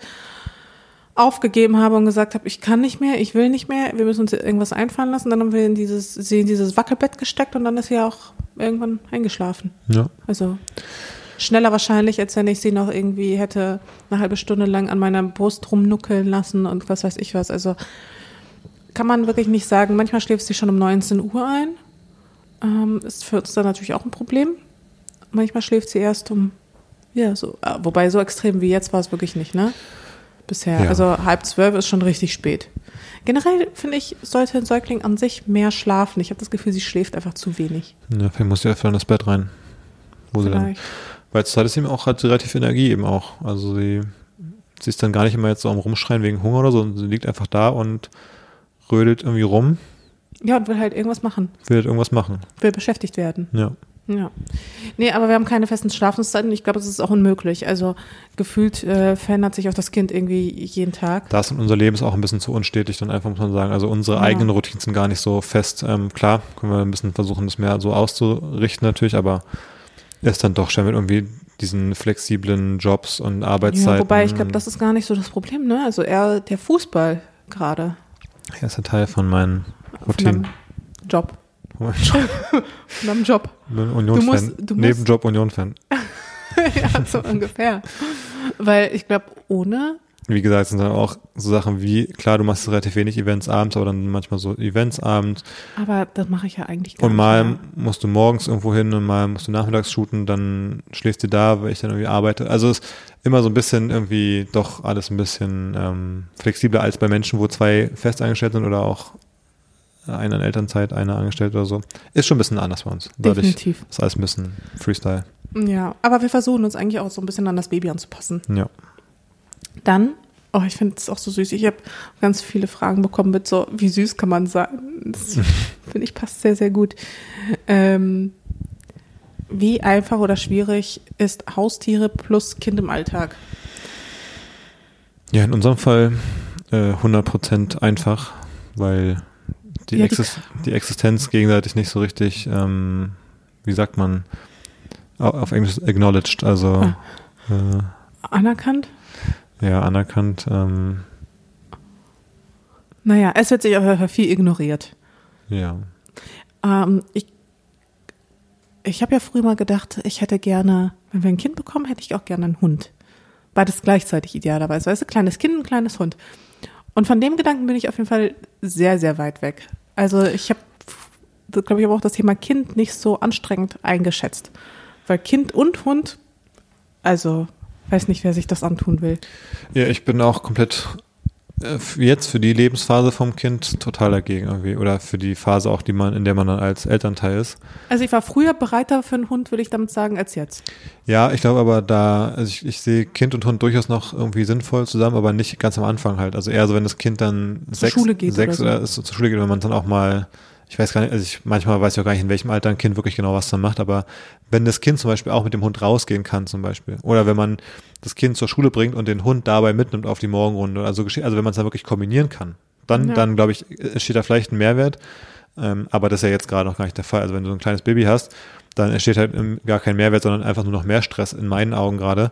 aufgegeben habe und gesagt habe, ich kann nicht mehr, ich will nicht mehr, wir müssen uns irgendwas einfallen lassen. Dann haben wir in dieses, sie in dieses Wackelbett gesteckt und dann ist sie auch irgendwann eingeschlafen. Ja. Also schneller wahrscheinlich, als wenn ich sie noch irgendwie hätte eine halbe Stunde lang an meiner Brust rumnuckeln lassen und was weiß ich was. Also kann man wirklich nicht sagen. Manchmal schläft sie schon um 19 Uhr ein. Ähm, ist für uns dann natürlich auch ein Problem. Manchmal schläft sie erst um, ja, so, äh, wobei so extrem wie jetzt war es wirklich nicht, ne? Bisher. Ja. Also halb zwölf ist schon richtig spät. Generell finde ich, sollte ein Säugling an sich mehr schlafen. Ich habe das Gefühl, sie schläft einfach zu wenig. Ja, vielleicht muss sie öfter in das Bett rein. Wo sie dann. Vielleicht. Weil zurzeit ist sie eben auch, hat sie relativ Energie eben auch. Also sie, sie ist dann gar nicht immer jetzt so am Rumschreien wegen Hunger oder so, sondern sie liegt einfach da und rödelt irgendwie rum, Ja, und will halt irgendwas machen. will halt irgendwas machen. Will beschäftigt werden. Ja. Ja. Nee, aber wir haben keine festen Schlafenszeiten. Ich glaube, es ist auch unmöglich. Also gefühlt äh, verändert sich auch das Kind irgendwie jeden Tag. Da ist unser Leben ist auch ein bisschen zu unstetig, dann einfach muss man sagen. Also unsere Ja. eigenen Routinen sind gar nicht so fest. Ähm, klar, können wir ein bisschen versuchen, das mehr so auszurichten natürlich, aber ist dann doch schon mit irgendwie diesen flexiblen Jobs und Arbeitszeiten. Ja, wobei ich glaube, das ist gar nicht so das Problem, ne? Also eher der Fußball gerade. Er ist ein Teil von meinen Routinen. Job. Von meinem Job. Union-Fan. Nebenjob Union-Fan. ja, so ungefähr. Weil ich glaube, ohne wie gesagt, sind dann auch so Sachen wie, klar, du machst relativ wenig Events abends, aber dann manchmal so Events abends. Aber das mache ich ja eigentlich gar Und nicht mal mehr. musst du morgens irgendwo hin und mal musst du nachmittags shooten, dann schläfst du da, weil ich dann irgendwie arbeite. Also es ist immer so ein bisschen irgendwie doch alles ein bisschen ähm, flexibler als bei Menschen, wo zwei fest angestellt sind oder auch einer in Elternzeit, einer angestellt oder so. Ist schon ein bisschen anders bei uns. Dadurch Definitiv. ist alles ein bisschen Freestyle. Ja, aber wir versuchen uns eigentlich auch so ein bisschen an das Baby anzupassen. Ja. Dann, oh, ich finde es auch so süß. Ich habe ganz viele Fragen bekommen mit so, wie süß kann man sein? Das finde ich passt sehr, sehr gut. Ähm, wie einfach oder schwierig ist Haustiere plus Kind im Alltag? Ja, in unserem Fall äh, 100% einfach, weil die, Ja, die- Exis die Existenz gegenseitig nicht so richtig, ähm, wie sagt man, au- auf Englisch acknowledged, also äh, Anerkannt? ja, anerkannt. Ähm, Naja, es wird sich auf jeden Fall viel ignoriert. ja. Ähm, ich ich habe ja früher mal gedacht, ich hätte gerne, wenn wir ein Kind bekommen, hätte ich auch gerne einen Hund. Beides gleichzeitig idealerweise. Weißt du, kleines Kind, ein kleines Hund. Und von dem Gedanken bin ich auf jeden Fall sehr, sehr weit weg. Also ich habe, glaube ich, aber auch das Thema Kind nicht so anstrengend eingeschätzt. Weil Kind und Hund, also weiß nicht, wer sich das antun will. Ja, ich bin auch komplett jetzt für die Lebensphase vom Kind total dagegen irgendwie. Oder für die Phase auch, die man, in der man dann als Elternteil ist. Also ich war früher bereiter für einen Hund, würde ich damit sagen, als jetzt. Ja, ich glaube aber da, also ich, ich sehe Kind und Hund durchaus noch irgendwie sinnvoll zusammen, aber nicht ganz am Anfang halt. Also eher so, wenn das Kind dann sechs, Schule geht sechs oder oder, so. so. zur Schule geht, wenn man dann auch mal, ich weiß gar nicht, also ich manchmal weiß ich auch gar nicht, in welchem Alter ein Kind wirklich genau was dann macht, aber wenn das Kind zum Beispiel auch mit dem Hund rausgehen kann zum Beispiel, oder wenn man das Kind zur Schule bringt und den Hund dabei mitnimmt auf die Morgenrunde, also, also wenn man es dann wirklich kombinieren kann, dann, Ja. dann glaube ich, entsteht da vielleicht ein Mehrwert. Ähm, aber das ist ja jetzt gerade noch gar nicht der Fall. Also wenn du so ein kleines Baby hast, dann entsteht halt gar kein Mehrwert, sondern einfach nur noch mehr Stress in meinen Augen gerade.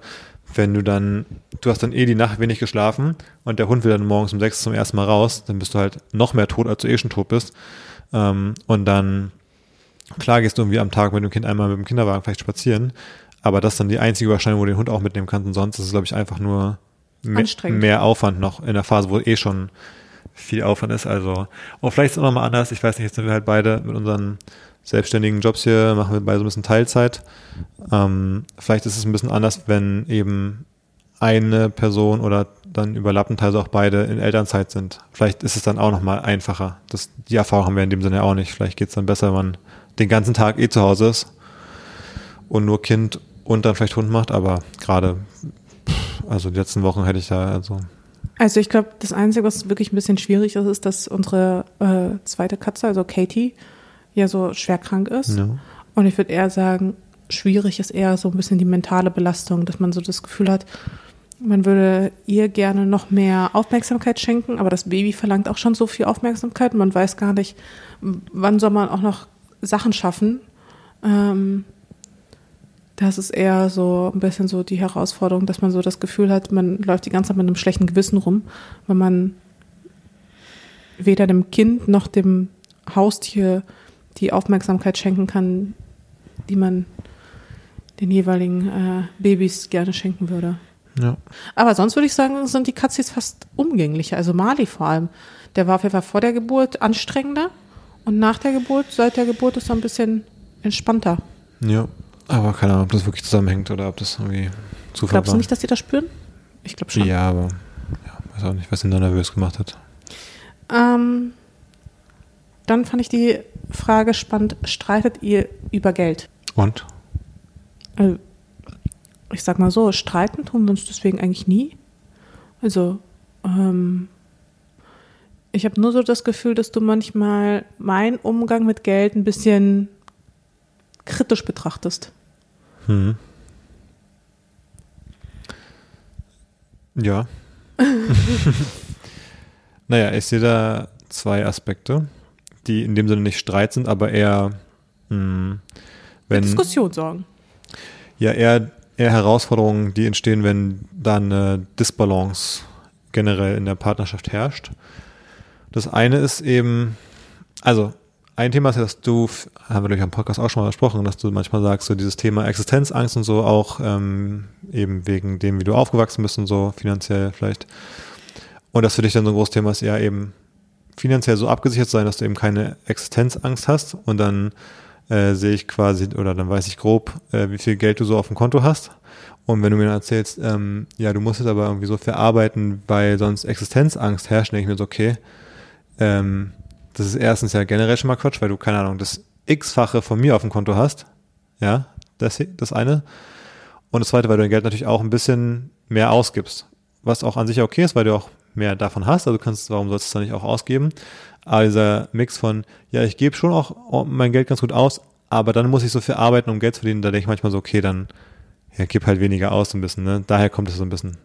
Wenn du dann, du hast dann eh die Nacht wenig geschlafen und der Hund will dann morgens um sechs zum ersten Mal raus, dann bist du halt noch mehr tot, als du eh schon tot bist. Ähm, und dann, klar gehst du irgendwie am Tag mit dem Kind einmal mit dem Kinderwagen vielleicht spazieren, aber das ist dann die einzige Überschneidung, wo du den Hund auch mitnehmen kannst. Und sonst ist es, glaube ich, einfach nur me- mehr Aufwand noch in der Phase, wo eh schon viel Aufwand ist. Also, und vielleicht ist es auch nochmal anders. Ich weiß nicht, jetzt sind wir halt beide mit unseren selbstständigen Jobs hier, machen wir beide so ein bisschen Teilzeit. Ähm, vielleicht ist es ein bisschen anders, wenn eben eine Person oder dann überlappend teilweise auch beide in Elternzeit sind. Vielleicht ist es dann auch nochmal einfacher. Das, die Erfahrung haben wir in dem Sinne auch nicht. Vielleicht geht es dann besser, wenn man den ganzen Tag eh zu Hause ist und nur Kind und dann vielleicht Hund macht, aber gerade, also die letzten Wochen hätte ich da, also Also ich glaube, das Einzige, was wirklich ein bisschen schwierig ist, ist, dass unsere äh, zweite Katze, also Katie, ja so schwer krank ist. Ja. Und ich würde eher sagen, schwierig ist eher so ein bisschen die mentale Belastung, dass man so das Gefühl hat, man würde ihr gerne noch mehr Aufmerksamkeit schenken, aber das Baby verlangt auch schon so viel Aufmerksamkeit. Man weiß gar nicht, wann soll man auch noch Sachen schaffen. Ähm, das ist eher so ein bisschen so die Herausforderung, dass man so das Gefühl hat, man läuft die ganze Zeit mit einem schlechten Gewissen rum, weil man weder dem Kind noch dem Haustier die Aufmerksamkeit schenken kann, die man den jeweiligen äh, Babys gerne schenken würde. Ja. Aber sonst würde ich sagen, sind die Katzis fast umgänglicher. Also Mali vor allem. Der war auf jeden Fall vor der Geburt anstrengender und nach der Geburt, seit der Geburt ist er ein bisschen entspannter. Ja, aber keine Ahnung, ob das wirklich zusammenhängt oder ob das irgendwie Zufall Glaubst du nicht, dass die das spüren? Ich glaube schon. Ja, aber ja, weiß auch nicht, was ihn da nervös gemacht hat. Ähm, dann fand ich die Frage spannend, streitet ihr über Geld? Und? Also, ich sag mal so, streiten tun wir uns deswegen eigentlich nie. Also, ähm, ich habe nur so das Gefühl, dass du manchmal meinen Umgang mit Geld ein bisschen kritisch betrachtest. Hm. Ja. naja, ich sehe da zwei Aspekte, die in dem Sinne nicht Streit sind, aber eher, mh, Für wenn, Diskussion sorgen. ja, eher, eher Herausforderungen, die entstehen, wenn da eine Disbalance generell in der Partnerschaft herrscht. Das eine ist eben, also ein Thema ist dass du, haben wir durch am Podcast auch schon mal besprochen, dass du manchmal sagst, so dieses Thema Existenzangst und so auch ähm, eben wegen dem, wie du aufgewachsen bist und so finanziell vielleicht. Und das für dich dann so ein großes Thema ist, ja eben finanziell so abgesichert sein, dass du eben keine Existenzangst hast und dann äh, sehe ich quasi oder dann weiß ich grob, äh, wie viel Geld du so auf dem Konto hast. Und wenn du mir dann erzählst, ähm, ja, du musst jetzt aber irgendwie so verarbeiten, weil sonst Existenzangst herrscht, denke ich mir so, okay, ähm, das ist erstens ja generell schon mal Quatsch, weil du, keine Ahnung, das x-fache von mir auf dem Konto hast. Ja, das, das eine. Und das zweite, weil du dein Geld natürlich auch ein bisschen mehr ausgibst. Was auch an sich okay ist, weil du auch mehr davon hast. Also du kannst, warum sollst du es dann nicht auch ausgeben? Aber dieser Mix von, ja, ich gebe schon auch mein Geld ganz gut aus, aber dann muss ich so viel arbeiten, um Geld zu verdienen. Da denke ich manchmal so, okay, dann ja, gib halt weniger aus so ein bisschen. Ne? Daher kommt es so ein bisschen.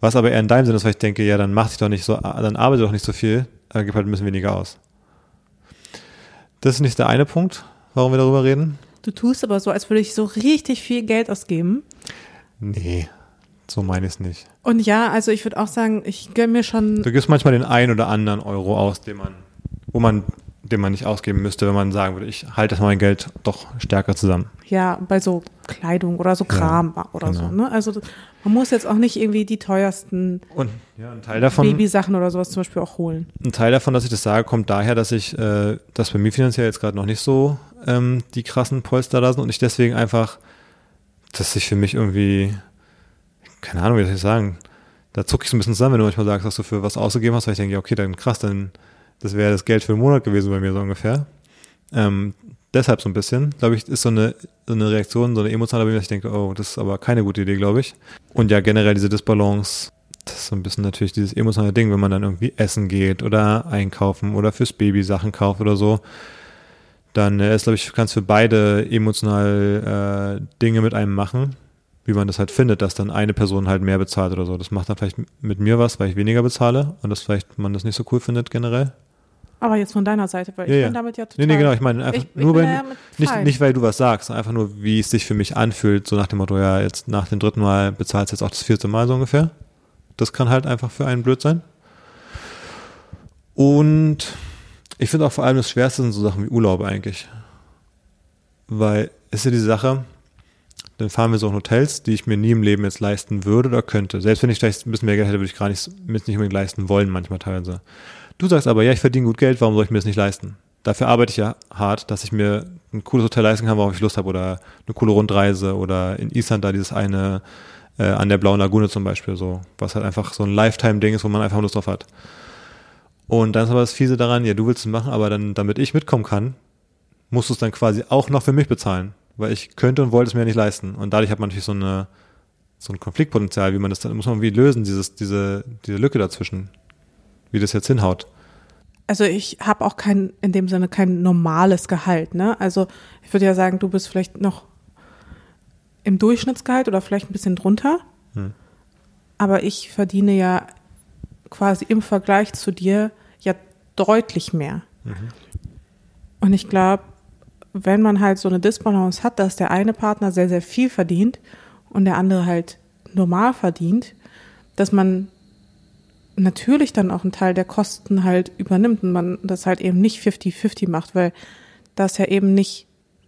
Was aber eher in deinem Sinne ist, weil ich denke, ja, dann mach dich doch nicht so, dann arbeite doch nicht so viel, äh, gib halt ein bisschen weniger aus. Das ist nicht der eine Punkt, warum wir darüber reden. Du tust aber so, als würde ich so richtig viel Geld ausgeben. Nee, so meine ich es nicht. Und ja, also ich würde auch sagen, ich gönne mir schon. Du gibst manchmal den einen oder anderen Euro aus, den man, wo man, den man nicht ausgeben müsste, wenn man sagen würde, ich halte das mein Geld doch stärker zusammen. Ja, bei so Kleidung oder so Kram ja, oder genau. so. Ne? Also man muss jetzt auch nicht irgendwie die teuersten und, ja, ein Teil davon, Babysachen oder sowas zum Beispiel auch holen. Ein Teil davon, dass ich das sage, kommt daher, dass ich, äh, dass bei mir finanziell jetzt gerade noch nicht so ähm, die krassen Polster da sind und ich deswegen einfach, dass sich für mich irgendwie, keine Ahnung, wie soll ich sagen, da zucke ich so ein bisschen zusammen, wenn du manchmal sagst, dass du für was ausgegeben hast, weil ich denke, ja, okay, dann krass, dann das wäre das Geld für einen Monat gewesen bei mir so ungefähr. Ähm, deshalb so ein bisschen, glaube ich, ist so eine, so eine Reaktion, so eine emotionale, dass ich denke, oh, das ist aber keine gute Idee, glaube ich. Und ja, generell diese Disbalance, das ist so ein bisschen natürlich dieses emotionale Ding, wenn man dann irgendwie essen geht oder einkaufen oder fürs Baby Sachen kauft oder so, dann äh, ist, glaube ich, kannst für beide emotional äh, Dinge mit einem machen, wie man das halt findet, dass dann eine Person halt mehr bezahlt oder so. Das macht dann vielleicht mit mir was, weil ich weniger bezahle und das vielleicht man das nicht so cool findet generell. Aber jetzt von deiner Seite, weil ja, ich ja. bin damit ja total. Nee, nee, genau, ich meine einfach ich, nur, ich ja nicht, nicht, weil du was sagst, einfach nur, wie es sich für mich anfühlt, so nach dem Motto, ja, jetzt nach dem dritten Mal bezahlst du jetzt auch das vierte Mal so ungefähr. Das kann halt einfach für einen blöd sein. Und ich finde auch vor allem das Schwerste sind so Sachen wie Urlaube eigentlich. Weil ist ja die Sache, dann fahren wir so in Hotels, die ich mir nie im Leben jetzt leisten würde oder könnte. Selbst wenn ich vielleicht ein bisschen mehr Geld hätte, würde ich gar nicht, nicht unbedingt leisten wollen, manchmal teilweise. Du sagst aber, ja, ich verdiene gut Geld, warum soll ich mir das nicht leisten? Dafür arbeite ich ja hart, dass ich mir ein cooles Hotel leisten kann, worauf ich Lust habe oder eine coole Rundreise oder in Island da dieses eine äh, an der Blauen Lagune zum Beispiel so, was halt einfach so ein Lifetime-Ding ist, wo man einfach Lust drauf hat. Und dann ist aber das Fiese daran, ja, du willst es machen, aber dann, damit ich mitkommen kann, musst du es dann quasi auch noch für mich bezahlen, weil ich könnte und wollte es mir ja nicht leisten. Und dadurch hat man natürlich so eine so ein Konfliktpotenzial, wie man das dann muss man irgendwie lösen, dieses diese diese Lücke dazwischen wie das jetzt hinhaut. Also ich habe auch kein, in dem Sinne kein normales Gehalt, ne? Also ich würde ja sagen, du bist vielleicht noch im Durchschnittsgehalt oder vielleicht ein bisschen drunter. Hm. Aber ich verdiene ja quasi im Vergleich zu dir ja deutlich mehr. Mhm. Und ich glaube, wenn man halt so eine Disbalance hat, dass der eine Partner sehr, sehr viel verdient und der andere halt normal verdient, dass man natürlich dann auch einen Teil der Kosten halt übernimmt und man das halt eben nicht 50-50 macht, weil das ja eben nicht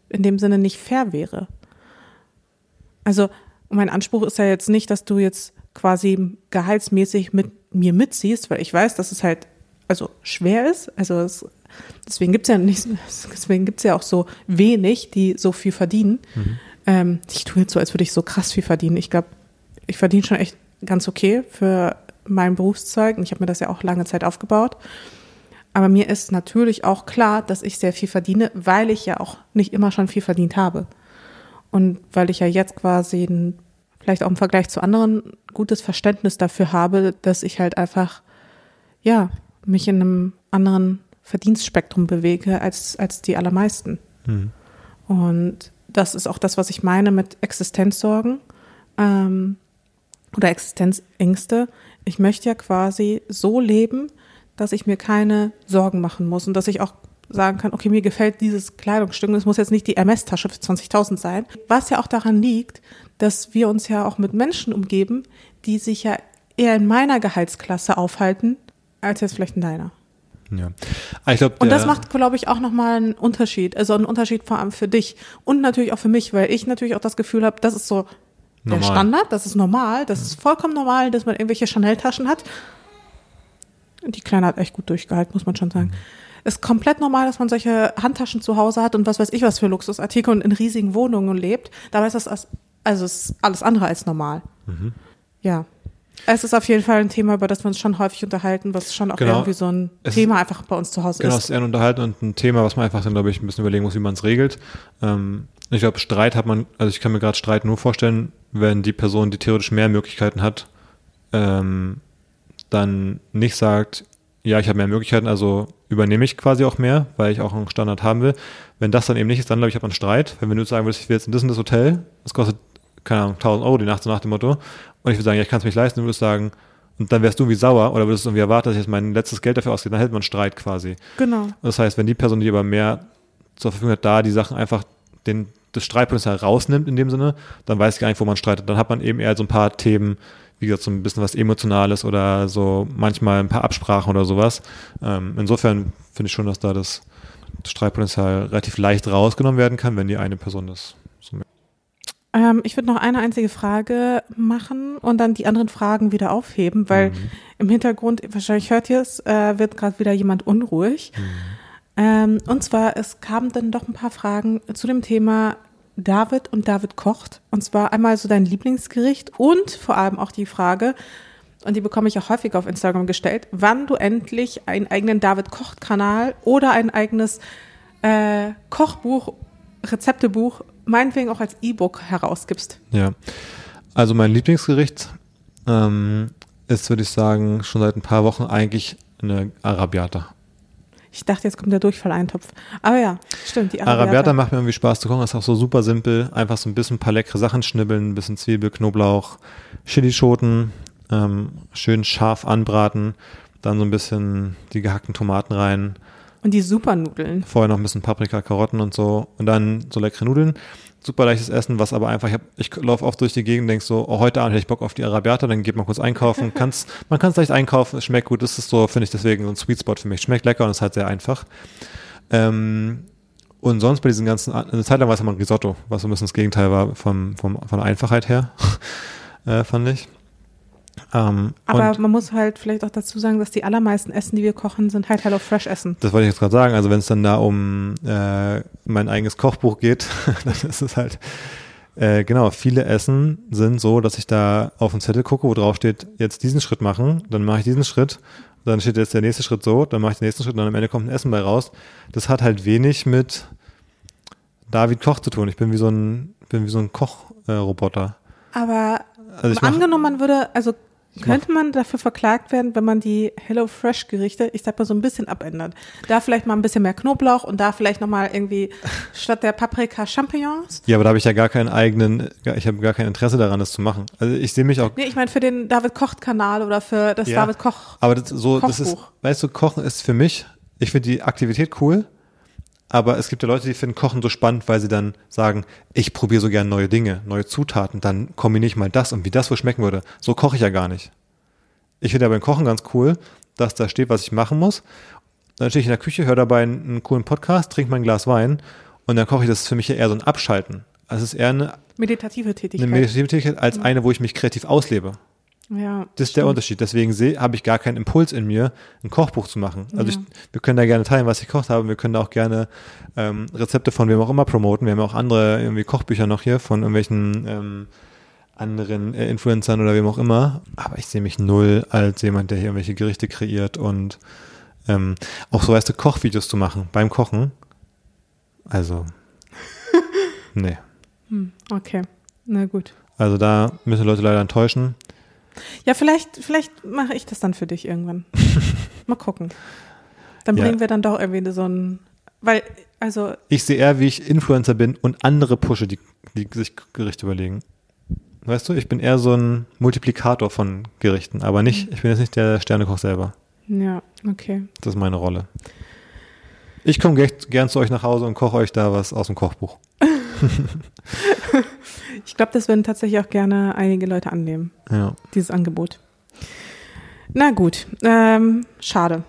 in dem Sinne nicht fair wäre. Also mein Anspruch ist ja jetzt nicht, dass du jetzt quasi gehaltsmäßig mit mir mitziehst, weil ich weiß, dass es halt also schwer ist. Also es, deswegen gibt's ja nicht, deswegen gibt's ja auch so wenig, die so viel verdienen. Mhm. Ähm, ich tue jetzt so, als würde ich so krass viel verdienen. Ich glaube, ich verdiene schon echt ganz okay für mein Berufszeug. Und ich habe mir das ja auch lange Zeit aufgebaut. Aber mir ist natürlich auch klar, dass ich sehr viel verdiene, weil ich ja auch nicht immer schon viel verdient habe. Und weil ich ja jetzt quasi ein, vielleicht auch im Vergleich zu anderen gutes Verständnis dafür habe, dass ich halt einfach, ja, mich in einem anderen Verdienstspektrum bewege als, als die allermeisten. Mhm. Und das ist auch das, was ich meine mit Existenzsorgen ähm, oder Existenzängste ich möchte ja quasi so leben, dass ich mir keine Sorgen machen muss und dass ich auch sagen kann, okay, mir gefällt dieses Kleidungsstück, es muss jetzt nicht die MS-Tasche für 20.000 sein. Was ja auch daran liegt, dass wir uns ja auch mit Menschen umgeben, die sich ja eher in meiner Gehaltsklasse aufhalten, als jetzt vielleicht in deiner. Ja. Aber ich glaube, Und das macht, glaube ich, auch nochmal einen Unterschied. Also einen Unterschied vor allem für dich und natürlich auch für mich, weil ich natürlich auch das Gefühl habe, das ist so der Normal. Standard, das ist normal, das ist vollkommen normal, dass man irgendwelche Chanel-Taschen hat. Die Kleine hat echt gut durchgehalten, muss man schon sagen. Ist komplett normal, dass man solche Handtaschen zu Hause hat und was weiß ich was für Luxusartikel und in riesigen Wohnungen lebt. Dabei ist das als- also ist alles andere als normal. Mhm. Ja. Es ist auf jeden Fall ein Thema, über das wir uns schon häufig unterhalten, was schon auch Genau. irgendwie so ein Es- Thema einfach bei uns zu Hause Genau, es ist. ist eher ein Unterhalten und ein Thema, was man einfach dann, glaube ich, ein bisschen überlegen muss, wie man es regelt. Ähm, ich glaube, Streit hat man, also ich kann mir gerade Streit nur vorstellen, wenn die Person, die theoretisch mehr Möglichkeiten hat, ähm, dann nicht sagt, ja, ich habe mehr Möglichkeiten, also übernehme ich quasi auch mehr, weil ich auch einen Standard haben will. Wenn das dann eben nicht ist, dann glaube ich, hat man Streit. Wenn du sagen würdest, ich will jetzt in das und das Hotel, das kostet, keine Ahnung, 1000 Euro die Nacht, so nach dem Motto, und ich würde sagen, ja, ich kann es mich leisten, du würdest sagen, und dann wärst du irgendwie sauer oder würdest irgendwie erwarten, dass ich jetzt mein letztes Geld dafür ausgebe, dann hätte man Streit quasi. Genau. Das heißt, wenn die Person, die aber mehr zur Verfügung hat, da die Sachen einfach den, das Streitpotenzial rausnimmt in dem Sinne, dann weiß ich gar nicht, wo man streitet. Dann hat man eben eher so ein paar Themen, wie gesagt, so ein bisschen was Emotionales oder so manchmal ein paar Absprachen oder sowas. Ähm, insofern finde ich schon, dass da das, das Streitpotenzial relativ leicht rausgenommen werden kann, wenn die eine Person das so Ähm, ich würde noch eine einzige Frage machen und dann die anderen Fragen wieder aufheben, weil Mhm. im Hintergrund, wahrscheinlich hört ihr es, äh, wird gerade wieder jemand unruhig. Mhm. Ähm, und zwar, es kamen dann doch ein paar Fragen zu dem Thema David und David kocht. Und zwar einmal so dein Lieblingsgericht und vor allem auch die Frage, und die bekomme ich auch häufig auf Instagram gestellt, wann du endlich einen eigenen David kocht Kanal oder ein eigenes äh, Kochbuch, Rezeptebuch, meinetwegen auch als E-Book herausgibst. Ja. Also mein Lieblingsgericht ähm, ist, würde ich sagen, schon seit ein paar Wochen eigentlich eine Arabiata. Ich dachte, jetzt kommt der Durchfalleintopf. Aber ja, stimmt, die Arabiata. Arabiata macht mir irgendwie Spaß zu kochen, ist auch so super simpel. Einfach so ein bisschen ein paar leckere Sachen schnibbeln, ein bisschen Zwiebel, Knoblauch, Chilischoten, ähm, schön scharf anbraten, dann so ein bisschen die gehackten Tomaten rein, Und die Supernudeln. vorher noch ein bisschen Paprika, Karotten und so und dann so leckere Nudeln. Super leichtes Essen, was aber einfach, ich, hab, ich laufe oft durch die Gegend und denk so, oh, heute Abend hätte ich Bock auf die Arabiata, dann geht man kurz einkaufen. Kann's, man kann es leicht einkaufen, es schmeckt gut, das ist so, finde ich deswegen so ein Sweet Spot für mich. Schmeckt lecker und ist halt sehr einfach. Ähm, und sonst bei diesen ganzen, eine Zeit lang war es immer ein Risotto, was so ein bisschen das Gegenteil war vom, vom, von der Einfachheit her, äh, fand ich. Ähm, Aber man muss halt vielleicht auch dazu sagen, dass die allermeisten Essen, die wir kochen, sind halt Hello Fresh Essen. Das wollte ich jetzt gerade sagen. Also wenn es dann da um äh, mein eigenes Kochbuch geht, dann ist es halt äh, genau. Viele Essen sind so, dass ich da auf den Zettel gucke, wo drauf steht, jetzt diesen Schritt machen, dann mache ich diesen Schritt, dann steht jetzt der nächste Schritt so, dann mache ich den nächsten Schritt und dann am Ende kommt ein Essen bei raus. Das hat halt wenig mit David Koch zu tun. Ich bin wie so ein bin wie so ein Kochroboter. Äh. Aber also angenommen, man würde, also könnte man dafür verklagt werden, wenn man die Hello Fresh Gerichte, ich sag mal so ein bisschen abändert. Da vielleicht mal ein bisschen mehr Knoblauch und da vielleicht nochmal irgendwie statt der Paprika Champignons. ja, aber da habe ich ja gar keinen eigenen, ich habe gar kein Interesse daran, das zu machen. Also ich sehe mich auch Nee, ich meine für den David Kocht Kanal oder für das Ja. David Koch. Aber das, so, das ist, Kochbuch. weißt du, Kochen ist für mich, ich finde die Aktivität cool, aber es gibt ja Leute, die finden Kochen so spannend, weil sie dann sagen, ich probiere so gern neue Dinge, neue Zutaten, dann kombiniere ich mal das und wie das wohl schmecken würde. So koche ich ja gar nicht. Ich finde aber beim Kochen ganz cool, dass da steht, was ich machen muss. Dann stehe ich in der Küche, höre dabei einen, einen coolen Podcast, trinke mein Glas Wein und dann koche ich. Das ist für mich ja eher so ein Abschalten. Also es ist eher eine, Meditative eine Tätigkeit. meditative Tätigkeit als eine, wo ich mich kreativ auslebe. Ja. Das ist der Unterschied. Deswegen habe ich gar keinen Impuls in mir, ein Kochbuch zu machen. Also ich, wir können da gerne teilen, was ich gekocht habe. Wir können da auch gerne ähm, Rezepte von wem auch immer promoten. Wir haben ja auch andere irgendwie Kochbücher noch hier von irgendwelchen ähm, anderen äh, Influencern oder wem auch immer. Aber ich sehe mich null als jemand, der hier irgendwelche Gerichte kreiert und ähm, auch so weißt du, Kochvideos zu machen beim Kochen. Also, nee. Okay. Na gut. Also da müssen Leute leider enttäuschen. Ja, vielleicht, vielleicht mache ich das dann für dich irgendwann. Mal gucken. Dann Ja. bringen wir dann doch irgendwie so ein, weil, also, Ich sehe eher, wie ich Influencer bin und andere pushe, die, die sich Gerichte überlegen. Weißt du, ich bin eher so ein Multiplikator von Gerichten, aber nicht, ich bin jetzt nicht der Sternekoch selber. ja, okay. Das ist meine Rolle. Ich komme gern, zu euch nach Hause und koche euch da was aus dem Kochbuch. Ich glaube, das würden tatsächlich auch gerne einige Leute annehmen, Ja. dieses Angebot. Na gut, ähm, schade.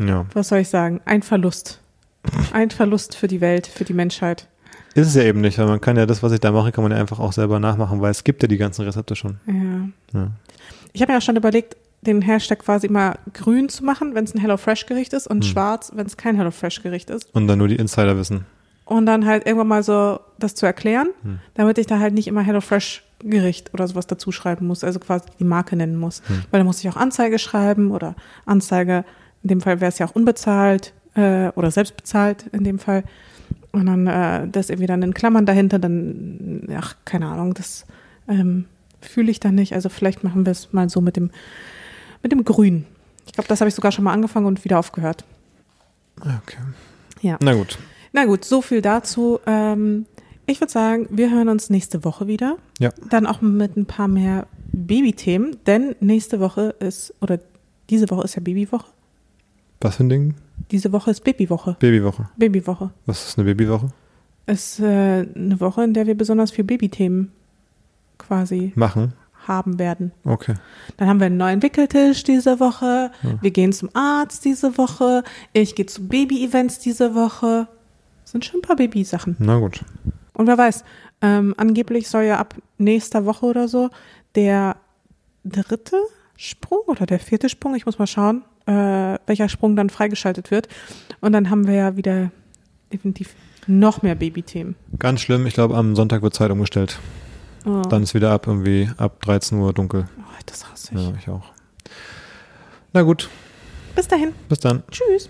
Ja. Was soll ich sagen? Ein Verlust. Ein Verlust für die Welt, für die Menschheit. Ist es ja eben nicht, weil man kann ja das, was ich da mache, kann man ja einfach auch selber nachmachen, weil es gibt ja die ganzen Rezepte schon. Ja. Ja. Ich habe mir auch schon überlegt, den Hashtag quasi immer grün zu machen, wenn es ein HelloFresh-Gericht ist, Hm. und schwarz, wenn es kein HelloFresh-Gericht ist. Und dann nur die Insider wissen. Und dann halt irgendwann mal so das zu erklären, Hm. damit ich da halt nicht immer HelloFresh-Gericht oder sowas dazu schreiben muss, also quasi die Marke nennen muss. Weil da muss ich auch Anzeige schreiben oder Anzeige, in dem Fall wäre es ja auch unbezahlt äh, oder selbst bezahlt in dem Fall. Und dann äh, das irgendwie dann in Klammern dahinter, dann, ach, keine Ahnung, das ähm, fühle ich dann nicht. Also vielleicht machen wir es mal so mit dem, mit dem Grün. Ich glaube, das habe ich sogar schon mal angefangen und wieder aufgehört. Okay. Ja. Na gut. Na gut, so viel dazu. Ähm, ich würde sagen, wir hören uns nächste Woche wieder. Ja. Dann auch mit ein paar mehr Babythemen, denn nächste Woche ist, oder diese Woche ist ja Babywoche. Was für ein Ding? Diese Woche ist Babywoche. Babywoche. Babywoche. Was ist eine Babywoche? Ist äh, eine Woche, in der wir besonders viel Babythemen quasi Machen. Haben werden. Okay. Dann haben wir einen neuen Wickeltisch diese Woche. Wir gehen zum Arzt diese Woche. Ich gehe zu Baby-Events diese Woche. Sind schon ein paar Babysachen. Na gut. Und wer weiß, ähm, angeblich soll ja ab nächster Woche oder so der dritte Sprung oder der vierte Sprung, ich muss mal schauen, äh, welcher Sprung dann freigeschaltet wird. Und dann haben wir ja wieder definitiv noch mehr Babythemen. Ganz schlimm. Ich glaube, am Sonntag wird Zeit umgestellt. Oh, Dann ist wieder ab irgendwie ab 13 Uhr dunkel. oh, das hasse ich. Ja, ich auch. Na gut. Bis dahin. Bis dann. Tschüss.